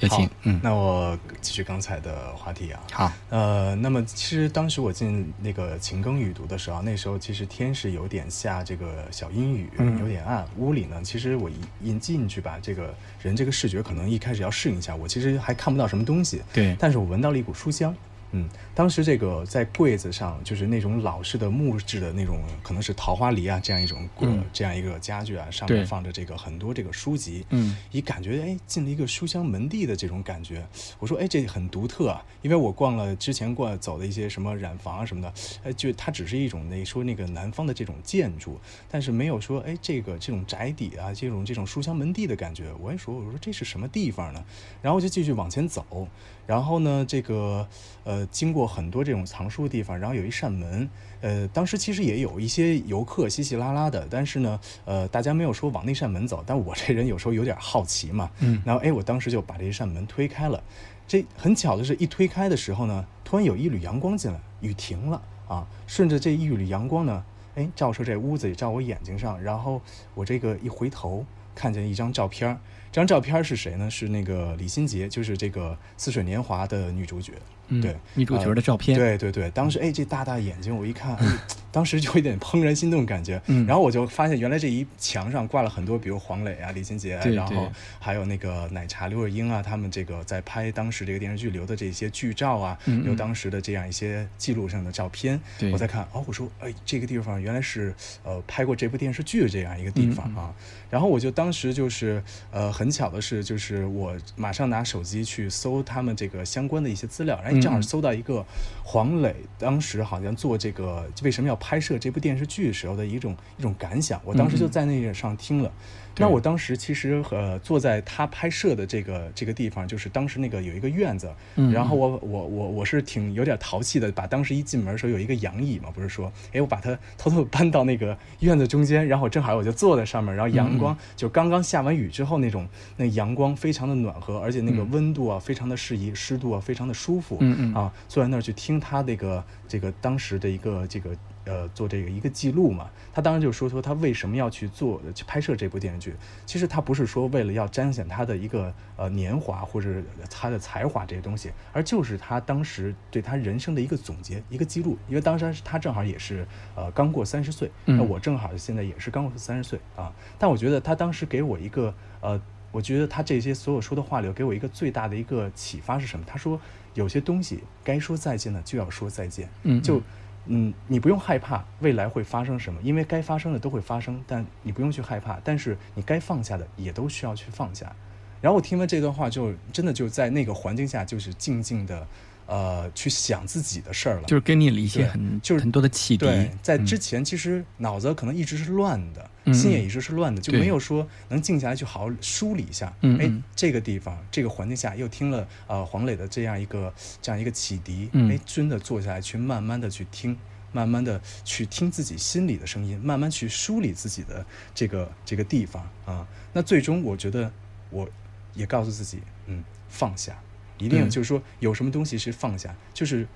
S2: 有请
S4: 好。
S2: 嗯，
S4: 那我继续刚才的话题啊。
S2: 好，
S4: 呃，那么其实当时我进那个勤耕雨读的时候，那时候其实天是有点下这个小阴雨，
S2: 嗯
S4: 有点暗。屋里呢，其实我一一进去吧，这个人这个视觉可能一开始要适应一下，我其实还看不到什么东西，
S2: 对，
S4: 但是我闻到了一股书香。嗯，当时这个在柜子上，就是那种老式的木质的那种，可能是桃花梨啊这样一种、呃
S2: 嗯
S4: 这样一个家具啊，上面放着这个很多这个书籍，
S2: 嗯，
S4: 一感觉哎进了一个书香门第的这种感觉。我说哎这很独特啊，因为我逛了之前逛走的一些什么染房啊什么的，哎就它只是一种那说那个南方的这种建筑，但是没有说哎这个这种宅邸啊这种这种书香门第的感觉。我也说我说这是什么地方呢？然后就继续往前走，然后呢这个呃经过很多这种藏书的地方，然后有一扇门。呃，当时其实也有一些游客稀稀拉拉的，但是呢，呃，大家没有说往那扇门走。但我这人有时候有点好奇嘛，
S2: 嗯
S4: 然后哎，我当时就把这一扇门推开了。这很巧的是，一推开的时候呢，突然有一缕阳光进来，雨停了啊，顺着这一缕阳光呢，哎，照射这屋子里，照我眼睛上，然后我这个一回头，看见一张照片儿。这张照片是谁呢？是那个李心洁，就是这个《似水年华》的女主角。
S2: 嗯
S4: 对，
S2: 女主角的照片，
S4: 对对对，当时哎，这大大眼睛，我一看，哎，[laughs] 当时就有点怦然心动感觉。
S2: 嗯
S4: 然后我就发现，原来这一墙上挂了很多，比如黄磊啊、李心洁啊，然后还有那个奶茶刘若英啊，他们这个在拍当时这个电视剧留的这些剧照啊，
S2: 嗯嗯
S4: 有当时的这样一些记录上的照片。
S2: 对
S4: 我在看，哦，我说，哎，这个地方原来是呃拍过这部电视剧的这样一个地方
S2: 嗯
S4: 啊。然后我就当时就是呃很巧的是，就是我马上拿手机去搜他们这个相关的一些资料，然后正好搜到一个黄磊当时好像做这个为什么要拍摄这部电视剧时候的一种一种感想。我当时就在那个上听了。那我当时其实呃坐在他拍摄的这个这个地方，就是当时那个有一个院子，然后我我我我是挺有点淘气的，把当时一进门的时候有一个阳椅嘛，不是说，哎，我把它 [laughs] 偷偷搬到那个院子中间，然后正好我就坐在上面，然后阳光就刚刚下完雨之后那种那阳光非常的暖和，而且那个温度啊非常的适宜，湿度啊非常的舒服，
S2: 嗯嗯
S4: 啊，坐在那儿去听他那个这个当时的一个这个。呃，做这个一个记录嘛，他当时就说说他为什么要去做去拍摄这部电视剧。其实他不是说为了要彰显他的一个呃年华或者他的才华这些东西，而就是他当时对他人生的一个总结、一个记录。因为当时他正好也是呃刚过三十岁，那我正好现在也是刚过三十岁啊。但我觉得他当时给我一个呃，我觉得他这些所有说的话里，给我一个最大的一个启发是什么？他说有些东西该说再见的就要说再见，
S2: 嗯，
S4: 就。嗯，你不用害怕未来会发生什么，因为该发生的都会发生，但你不用去害怕。但是你该放下的也都需要去放下。然后我听完这段话，就真的就在那个环境下，就是静静的。呃，去想自己的事儿了，
S2: 就是给你了一些很
S4: 就是
S2: 很多的启迪。
S4: 在之前，其实脑子可能一直是乱的，心也一直是乱的，就没有说能静下来去好好梳理一下。哎，这个地方，这个环境下，又听了呃黄磊的这样一个这样一个启迪，哎，真的坐下来去慢慢的去听，慢慢的去听自己心里的声音，慢慢去梳理自己的这个这个地方啊。那最终，我觉得我也告诉自己，嗯，放下。一定就是说，有什么东西是放下，就是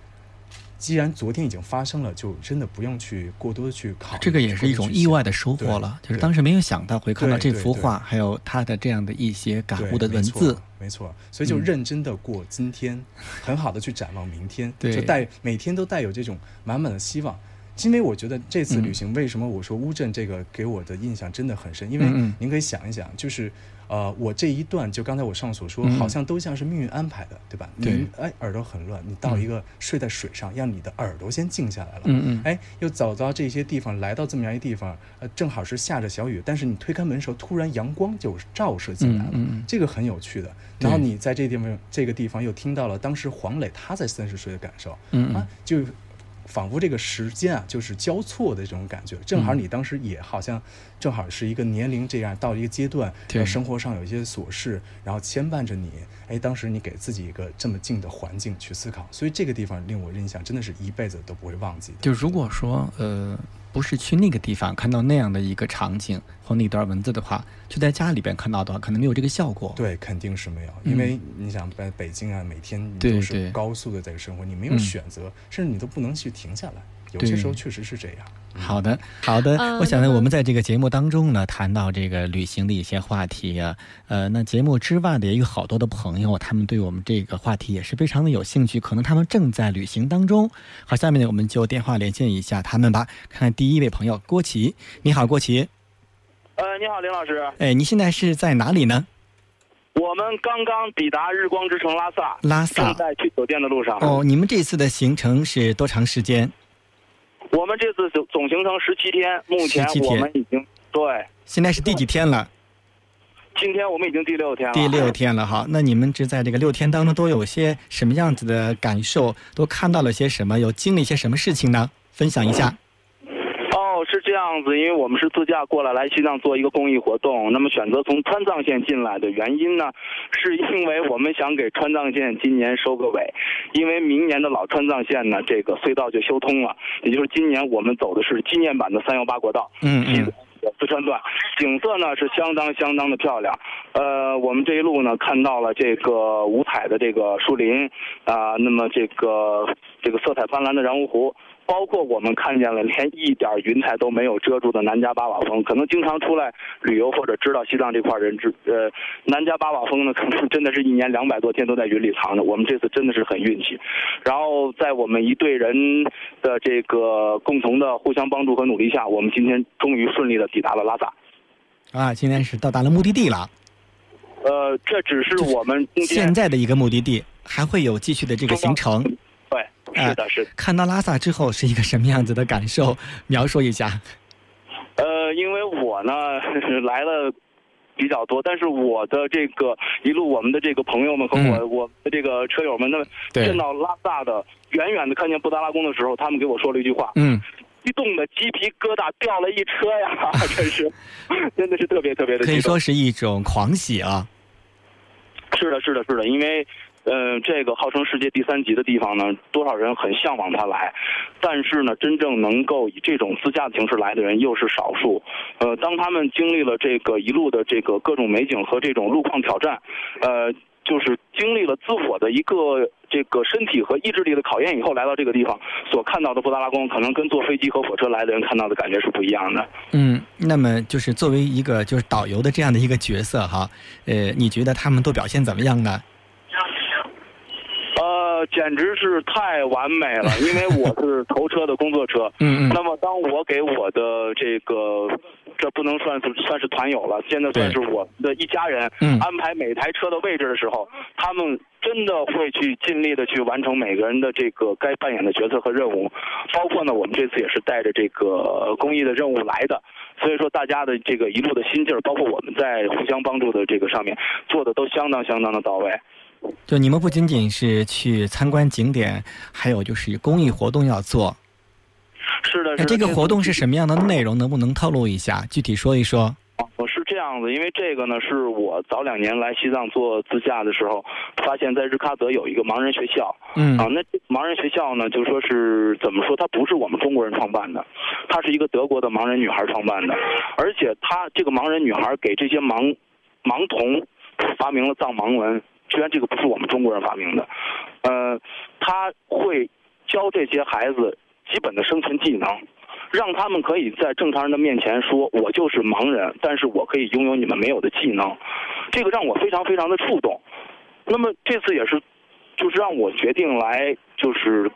S4: 既然昨天已经发生了，就真的不用去过多的去考虑。
S2: 这个也是一种意外的收获了，就是当时没有想到会看到这幅画，还有他的这样的一些感悟的文字。
S4: 没错，所以就认真的过今天，很好的去展望明天，
S2: 就
S4: 带每天都带有这种满满的希望。因为我觉得这次旅行，为什么我说乌镇这个给我的印象真的很深？因为您可以想一想，就是。呃，我这一段就刚才我上所说，好像都像是命运安排的，对吧？
S2: 对。
S4: 哎，耳朵很乱，你到一个睡在水上，让你的耳朵先静下来了。
S2: 嗯嗯。
S4: 哎，又走到这些地方，来到这么样一地方，呃，正好是下着小雨，但是你推开门的时候，突然阳光就照射进来了。
S2: 嗯嗯。
S4: 这个很有趣的。然后你在这地方，这个地方又听到了当时黄磊他在三十岁的感受。
S2: 嗯
S4: 啊，就。仿佛这个时间啊，就是交错的这种感觉。正好你当时也好像，正好是一个年龄这样到一个阶段，生活上有一些琐事，然后牵绊着你。哎，当时你给自己一个这么静的环境去思考，所以这个地方令我印象真的是一辈子都不会忘记。
S2: 就如果说呃。不是去那个地方看到那样的一个场景或那段文字的话，就在家里边看到的话，可能没有这个效果。
S4: 对，肯定是没有，因为你想在北京啊，每天你都是高速的在生活，你没有选择，甚至你都不能去停下来。有些时候确实是这样。
S2: 好的，好的。我想呢，我们在这个节目当中呢，谈到这个旅行的一些话题啊，呃，那节目之外的也有好多的朋友，他们对我们这个话题也是非常的有兴趣，可能他们正在旅行当中。好，下面呢，我们就电话连线一下他们吧。看看第一位朋友郭琦，你好，郭琦。
S6: 呃，你好，林老师。
S2: 哎，你现在是在哪里呢？
S6: 我们刚刚抵达日光之城拉萨，
S2: 拉萨
S6: 正在去酒店的路上。
S2: 哦，你们这次的行程是多长时间？
S6: 我们这次总总行程十七天，目前我们已经对。
S2: 现在是第几天了？
S6: 今天我们已经第六天了。
S2: 第六天了哈，那你们这在这个六天当中都有些什么样子的感受？都看到了些什么？有经历些什么事情呢？分享一下。
S6: 是这样子，因为我们是自驾过来来西藏做一个公益活动，那么选择从川藏线进来的原因呢，是因为我们想给川藏线今年收个尾，因为明年的老川藏线呢，这个隧道就修通了，也就是今年我们走的是纪念版的三幺八国道，
S2: 嗯嗯，
S6: 四川段，景色呢是相当相当的漂亮，呃，我们这一路呢看到了这个五彩的这个树林，啊，那么这个这个色彩斑斓的然乌湖。包括我们看见了连一点云彩都没有遮住的南迦巴瓦峰，可能经常出来旅游或者知道西藏这块人知，呃，南迦巴瓦峰呢，可能真的是一年两百多天都在云里藏着。我们这次真的是很运气，然后在我们一队人的这个共同的互相帮助和努力下，我们今天终于顺利的抵达了拉萨。
S2: 啊，今天是到达了目的地了。
S6: 呃，这只是我们
S2: 现在的一个目的地，还会有继续的这个行程。
S6: 是的，是的
S2: 看到拉萨之后是一个什么样子的感受？描述一下。
S6: 呃，因为我呢 [laughs] 来了比较多，但是我的这个一路，我们的这个朋友们和我我的这个车友们，那见到拉萨的远远的看见布达拉宫的时候，他们给我说了一句话。
S2: 嗯。
S6: 激动的鸡皮疙瘩掉了一车呀！[laughs] 真是，[laughs] 真的是特别特别的
S2: 可以说是一种狂喜啊。
S6: 是的，是的，是的，因为。嗯，这个号称世界第三级的地方呢，多少人很向往它来，但是呢，真正能够以这种自驾的形式来的人又是少数。呃，当他们经历了这个一路的这个各种美景和这种路况挑战，呃，就是经历了自我的一个这个身体和意志力的考验以后，来到这个地方所看到的布达拉宫，可能跟坐飞机和火车来的人看到的感觉是不一样的。
S2: 嗯，那么就是作为一个就是导游的这样的一个角色哈，呃，你觉得他们都表现怎么样呢？
S6: 简直是太完美了，因为我是头车的工作车。[laughs]
S2: 嗯嗯。
S6: 那么，当我给我的这个，这不能算是算是团友了，现在算是我的一家人，安排每台车的位置的时候，他们真的会去尽力的去完成每个人的这个该扮演的角色和任务。包括呢，我们这次也是带着这个公益的任务来的，所以说大家的这个一路的心劲儿，包括我们在互相帮助的这个上面，做的都相当相当的到位。
S2: 就你们不仅仅是去参观景点，还有就是公益活动要做。
S6: 是的，
S2: 那这个活动是什么样的内容？能不能透露一下？具体说一说。
S6: 我是这样子，因为这个呢，是我早两年来西藏做自驾的时候，发现，在日喀则有一个盲人学校。
S2: 嗯。
S6: 啊，那盲人学校呢，就说是怎么说？它不是我们中国人创办的，它是一个德国的盲人女孩创办的，而且她这个盲人女孩给这些盲盲童发明了藏盲文。虽然这个不是我们中国人发明的，呃，他会教这些孩子基本的生存技能，让他们可以在正常人的面前说：“我就是盲人，但是我可以拥有你们没有的技能。”这个让我非常非常的触动。那么这次也是，就是让我决定来，就是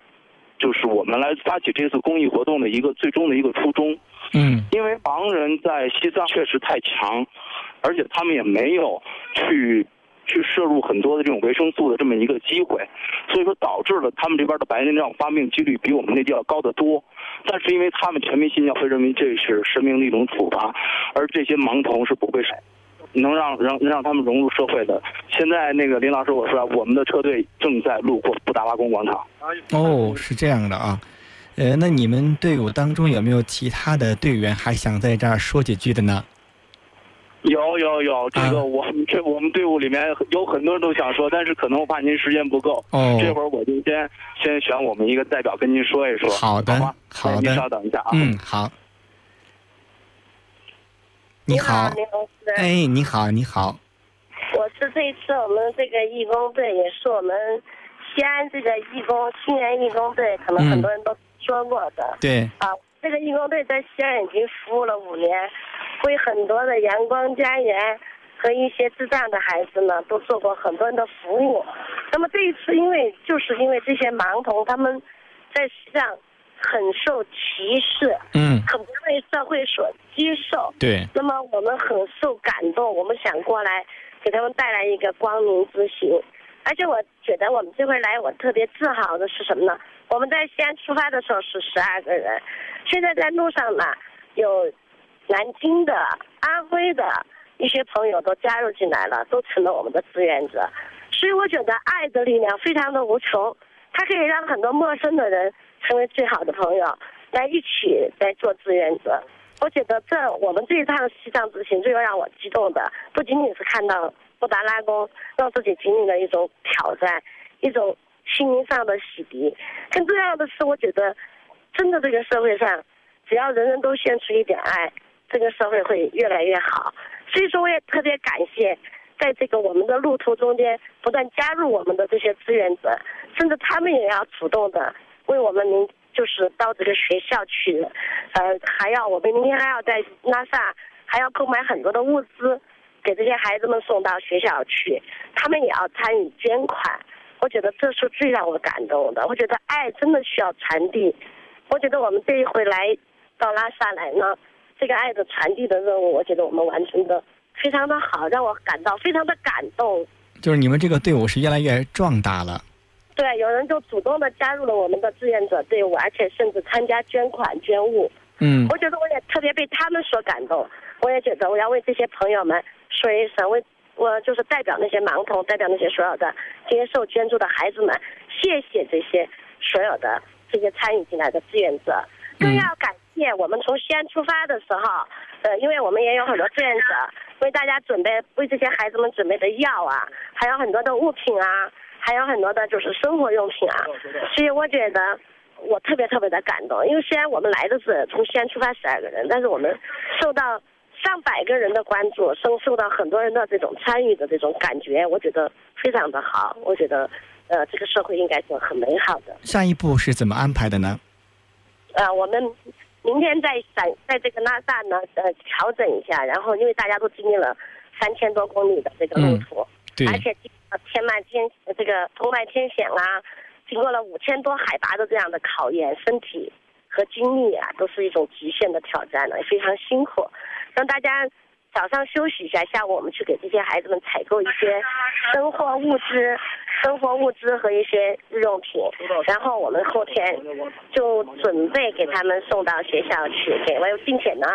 S6: 就是我们来发起这次公益活动的一个最终的一个初衷。
S2: 嗯，
S6: 因为盲人在西藏确实太强，而且他们也没有去。去摄入很多的这种维生素的这么一个机会，所以说导致了他们这边的白内障发病几率比我们内地要高得多。但是因为他们全民信教会认为这是神明的一种处罚，而这些盲童是不会能让让让他们融入社会的。现在那个林老师我说，我们的车队正在路过布达拉宫广场。
S2: 哦，是这样的啊，呃，那你们队伍当中有没有其他的队员还想在这儿说几句的呢？
S6: 有有有，这个我们这我们队伍里面有很多人都想说，但是可能我怕您时间不够。
S2: 哦，
S6: 这会儿我就先先选我们一个代表跟您说一说。
S2: 好的，好的，
S6: 您稍等一下啊。
S2: 嗯，好。你好。哎，你好，你好。
S7: 我是这次我们这个义工队，也是我们西安这个义工青年义工队，可能很多人都说过的。
S2: 对。
S7: 啊，这个义工队在西安已经服务了五年。为很多的阳光家园和一些智障的孩子呢，都做过很多人的服务。那么这一次，因为就是因为这些盲童他们在西藏很受歧视，
S2: 嗯，
S7: 很不被社会所接受，
S2: 对。
S7: 那么我们很受感动，我们想过来给他们带来一个光明之行。而且我觉得我们这回来，我特别自豪的是什么呢？我们在西安出发的时候是十二个人，现在在路上呢有。南京的、安徽的一些朋友都加入进来了，都成了我们的志愿者。所以我觉得爱的力量非常的无穷，它可以让很多陌生的人成为最好的朋友，来一起在做志愿者。我觉得这我们这一趟西藏之行最让我激动的，不仅仅是看到布达拉宫，让自己经历了一种挑战，一种心灵上的洗涤。更重要的是，我觉得真的这个社会上，只要人人都献出一点爱。这个社会会越来越好，所以说我也特别感谢，在这个我们的路途中间不断加入我们的这些志愿者，甚至他们也要主动的为我们明就是到这个学校去，呃，还要我们明天还要在拉萨还要购买很多的物资，给这些孩子们送到学校去，他们也要参与捐款。我觉得这是最让我感动的。我觉得爱真的需要传递。我觉得我们这一回来到拉萨来呢。这个爱的传递的任务，我觉得我们完成的非常的好，让我感到非常的感动。
S2: 就是你们这个队伍是越来越壮大了。
S7: 对，有人就主动的加入了我们的志愿者队伍，而且甚至参加捐款捐物。
S2: 嗯。
S7: 我觉得我也特别被他们所感动。我也觉得我要为这些朋友们说一声，为我就是代表那些盲童，代表那些所有的接受捐助的孩子们，谢谢这些所有的这些参与进来的志愿者。更要感谢我们从西安出发的时候，呃，因为我们也有很多志愿者为大家准备为这些孩子们准备的药啊，还有很多的物品啊，还有很多的就是生活用品啊，所以我觉得我特别特别的感动，因为虽然我们来的是从西安出发十二个人，但是我们受到上百个人的关注，受受到很多人的这种参与的这种感觉，我觉得非常的好，我觉得呃这个社会应该是很美好的。
S2: 下一步是怎么安排的呢？
S7: 呃，我们明天在在在这个拉萨呢，呃，调整一下，然后因为大家都经历了三千多公里的这个路途，
S2: 对，
S7: 而且经过天漫天这个通麦天险啊，经过了五千多海拔的这样的考验，身体和精力啊，都是一种极限的挑战了，非常辛苦，让大家。早上休息一下，下午我们去给这些孩子们采购一些 [laughs] 生活物资、生活物资和一些日用品，然后我们后天就准备给他们送到学校去给，并且呢，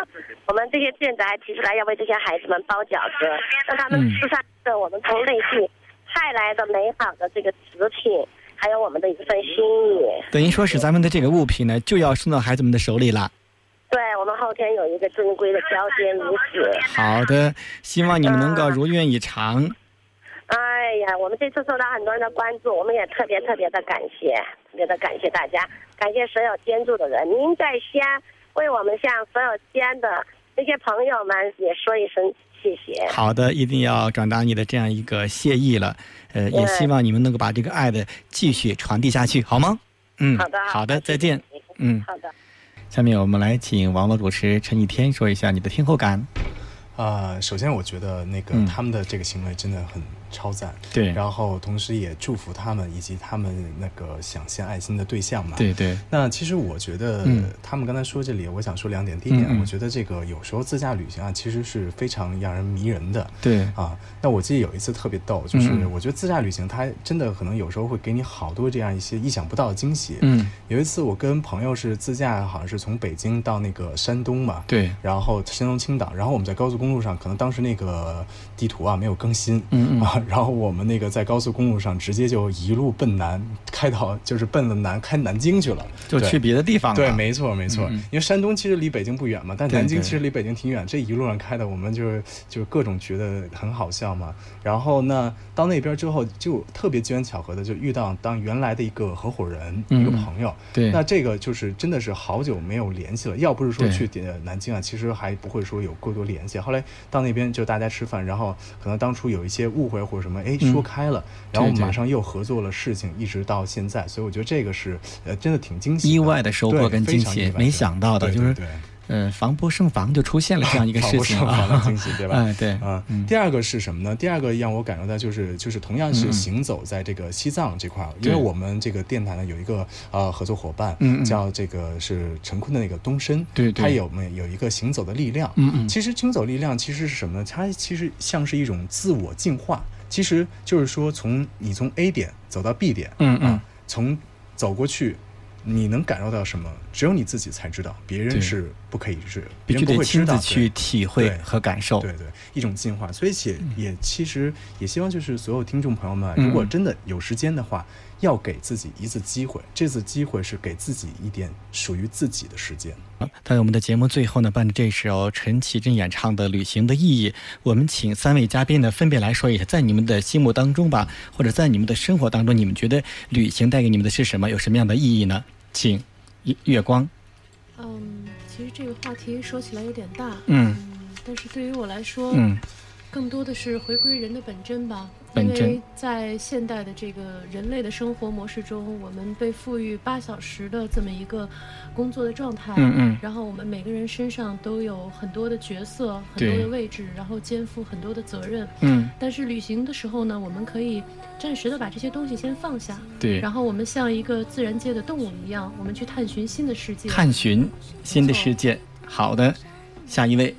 S7: 我们这些志愿者还提出来要为这些孩子们包饺子，让他们吃上这我们从内地派来的美好的这个食品，还有我们的一份心意。
S2: 等于说是咱们的这个物品呢，就要送到孩子们的手里了。
S7: 对我们后天有一个正规的交接仪式。
S2: 好的，希望你们能够如愿以偿。
S7: 哎呀，我们这次受到很多人的关注，我们也特别特别的感谢，特别的感谢大家，感谢所有捐助的人。您在西安为我们向所有西安的这些朋友们也说一声谢谢。
S2: 好的，一定要转达你的这样一个谢意了。呃，也希望你们能够把这个爱的继续传递下去，好吗？
S7: 嗯，好的，
S2: 好的，再见。嗯，
S7: 好的。
S2: 下面我们来请网络主持陈倚天说一下你的听后感。
S4: 啊，首先我觉得那个他们的这个行为真的很。超赞，
S2: 对，
S4: 然后同时也祝福他们以及他们那个想献爱心的对象嘛，
S2: 对对。
S4: 那其实我觉得，他们刚才说这里，我想说两点。第一点，我觉得这个有时候自驾旅行啊，其实是非常让人迷人的。
S2: 对。
S4: 啊，那我记得有一次特别逗，就是我觉得自驾旅行它真的可能有时候会给你好多这样一些意想不到的惊喜。
S2: 嗯，
S4: 有一次我跟朋友是自驾，好像是从北京到那个山东嘛，
S2: 对，
S4: 然后山东青岛，然后我们在高速公路上，可能当时那个地图啊没有更新，
S2: 嗯嗯。
S4: 啊，然后我们那。个在高速公路上直接就一路奔南，开到就是奔了南开南京去了，
S2: 就去别的地方了。
S4: 对，没错没错。因为山东其实离北京不远嘛，但南京其实离北京挺远。这一路上开的，我们就是就各种觉得很好笑嘛。然后呢，到那边之后就特别机缘巧合的就遇到当原来的一个合伙人，一个朋友。
S2: 对，
S4: 那这个就是真的是好久没有联系了。要不是说去南京啊，其实还不会说有过多联系。后来到那边就大家吃饭，然后可能当初有一些误会或者什么，哎，说。开了，然后马上又合作了事情，一直到现在，所以我觉得这个是呃，真的挺惊喜、
S2: 意外的收获跟惊喜，没想到的就是。嗯，防不胜防就出现了这样一个 [laughs] 事情
S4: 啊，防不胜防的惊喜，对吧？
S2: 哎，[laughs] 对
S4: 啊。第二个是什么呢？第二个让我感受到就是就是同样是行走在这个西藏这块儿，因为我们这个电台呢有一个呃合作伙伴，叫这个是陈坤的那个东升，
S2: 对，
S4: 他有没有一个行走的力量？
S2: 嗯嗯。
S4: 其实行走力量其实是什么呢？它其实像是一种自我进化，其实就是说从你从 A 点走到 B 点，
S2: 嗯嗯，
S4: 从走过去。你能感受到什么？只有你自己才知道，别人是不可以是，别人不会
S2: 亲自去体会和感受。
S4: 对对，一种进化。所以且也其实也希望就是所有听众朋友们，如果真的有时间的话。要给自己一次机会，这次机会是给自己一点属于自己的时间。
S2: 在我们的节目最后呢，伴着这首陈绮贞演唱的《旅行的意义》，我们请三位嘉宾呢分别来说一下，在你们的心目当中吧，或者在你们的生活当中，你们觉得旅行带给你们的是什么？有什么样的意义呢？请月光。
S3: 嗯，其实这个话题说起来有点大，
S2: 嗯，
S3: 但是对于我来说，
S2: 嗯。
S3: 更多的是回归人的本真吧，因为在现代的这个人类的生活模式中，我们被赋予八小时的这么一个工作的状态，
S2: 嗯嗯，
S3: 然后我们每个人身上都有很多的角色、很多的位置，然后肩负很多的责任，
S2: 嗯，
S3: 但是旅行的时候呢，我们可以暂时的把这些东西先放下，
S2: 对，
S3: 然后我们像一个自然界的动物一样，我们去探寻新的世界，
S2: 探寻新的世界。好的，下一位。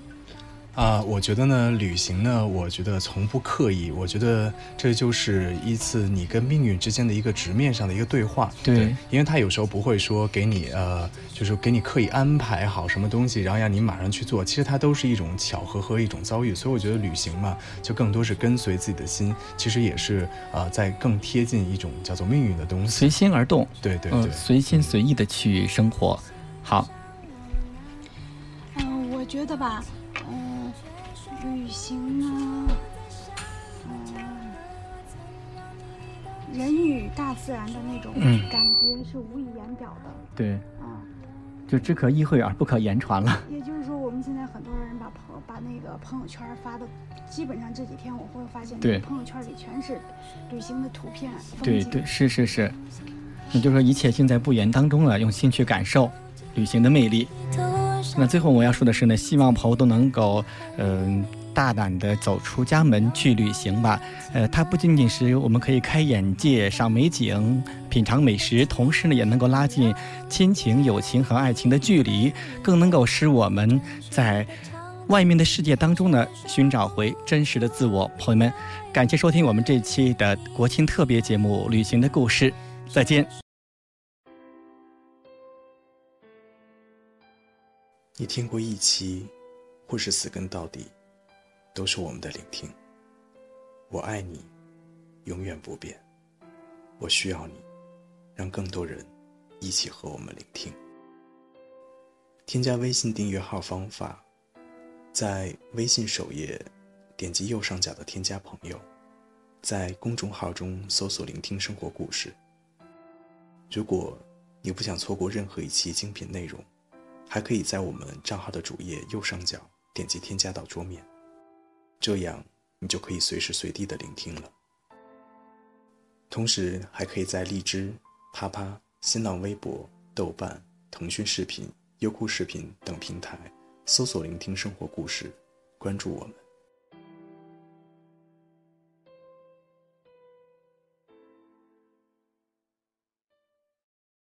S4: 啊，我觉得呢，旅行呢，我觉得从不刻意，我觉得这就是一次你跟命运之间的一个直面上的一个对话。
S2: 对，
S4: 因为他有时候不会说给你呃，就是给你刻意安排好什么东西，然后让你马上去做，其实它都是一种巧合和一种遭遇。所以我觉得旅行嘛，就更多是跟随自己的心，其实也是呃，在更贴近一种叫做命运的东西。
S2: 随心而动，
S4: 对对对，
S2: 随心随意的去生活。好。
S5: 嗯，我觉得吧，嗯、旅行呢，嗯、人与大自然的那种
S2: 嗯。
S5: 感觉是无以言表的。
S2: 对，
S5: 啊、
S2: 就只可意会而不可言传了。
S5: 也就是说，我们现在很多人把朋把那个朋友圈发的，基本上这几天我会发现，
S2: 对。
S5: 朋友圈里全是旅行的图片、
S2: 对对，是是是，也就是说一切尽在不言当中了，用心去感受旅行的魅力。那最后我要说的是呢，希望朋友都能够，嗯、大胆的走出家门去旅行吧。呃，它不仅仅是我们可以开眼界、赏美景、品尝美食，同时呢，也能够拉近亲情、友情和爱情的距离，更能够使我们在外面的世界当中呢，寻找回真实的自我。朋友们，感谢收听我们这期的国庆特别节目《旅行的故事》，再见。
S4: 你听过一期，或是死跟到底，都是我们的聆听。我爱你，永远不变。我需要你，让更多人一起和我们聆听。添加微信订阅号方法，在微信首页点击右上角的添加朋友，在公众号中搜索“聆听生活故事”。如果你不想错过任何一期精品内容，还可以在我们账号的主页右上角点击添加到桌面，这样你就可以随时随地的聆听了。同时，还可以在荔枝、啪啪、新浪微博、豆瓣、腾讯视频、优酷视频等平台搜索“聆听生活故事”，关注我们。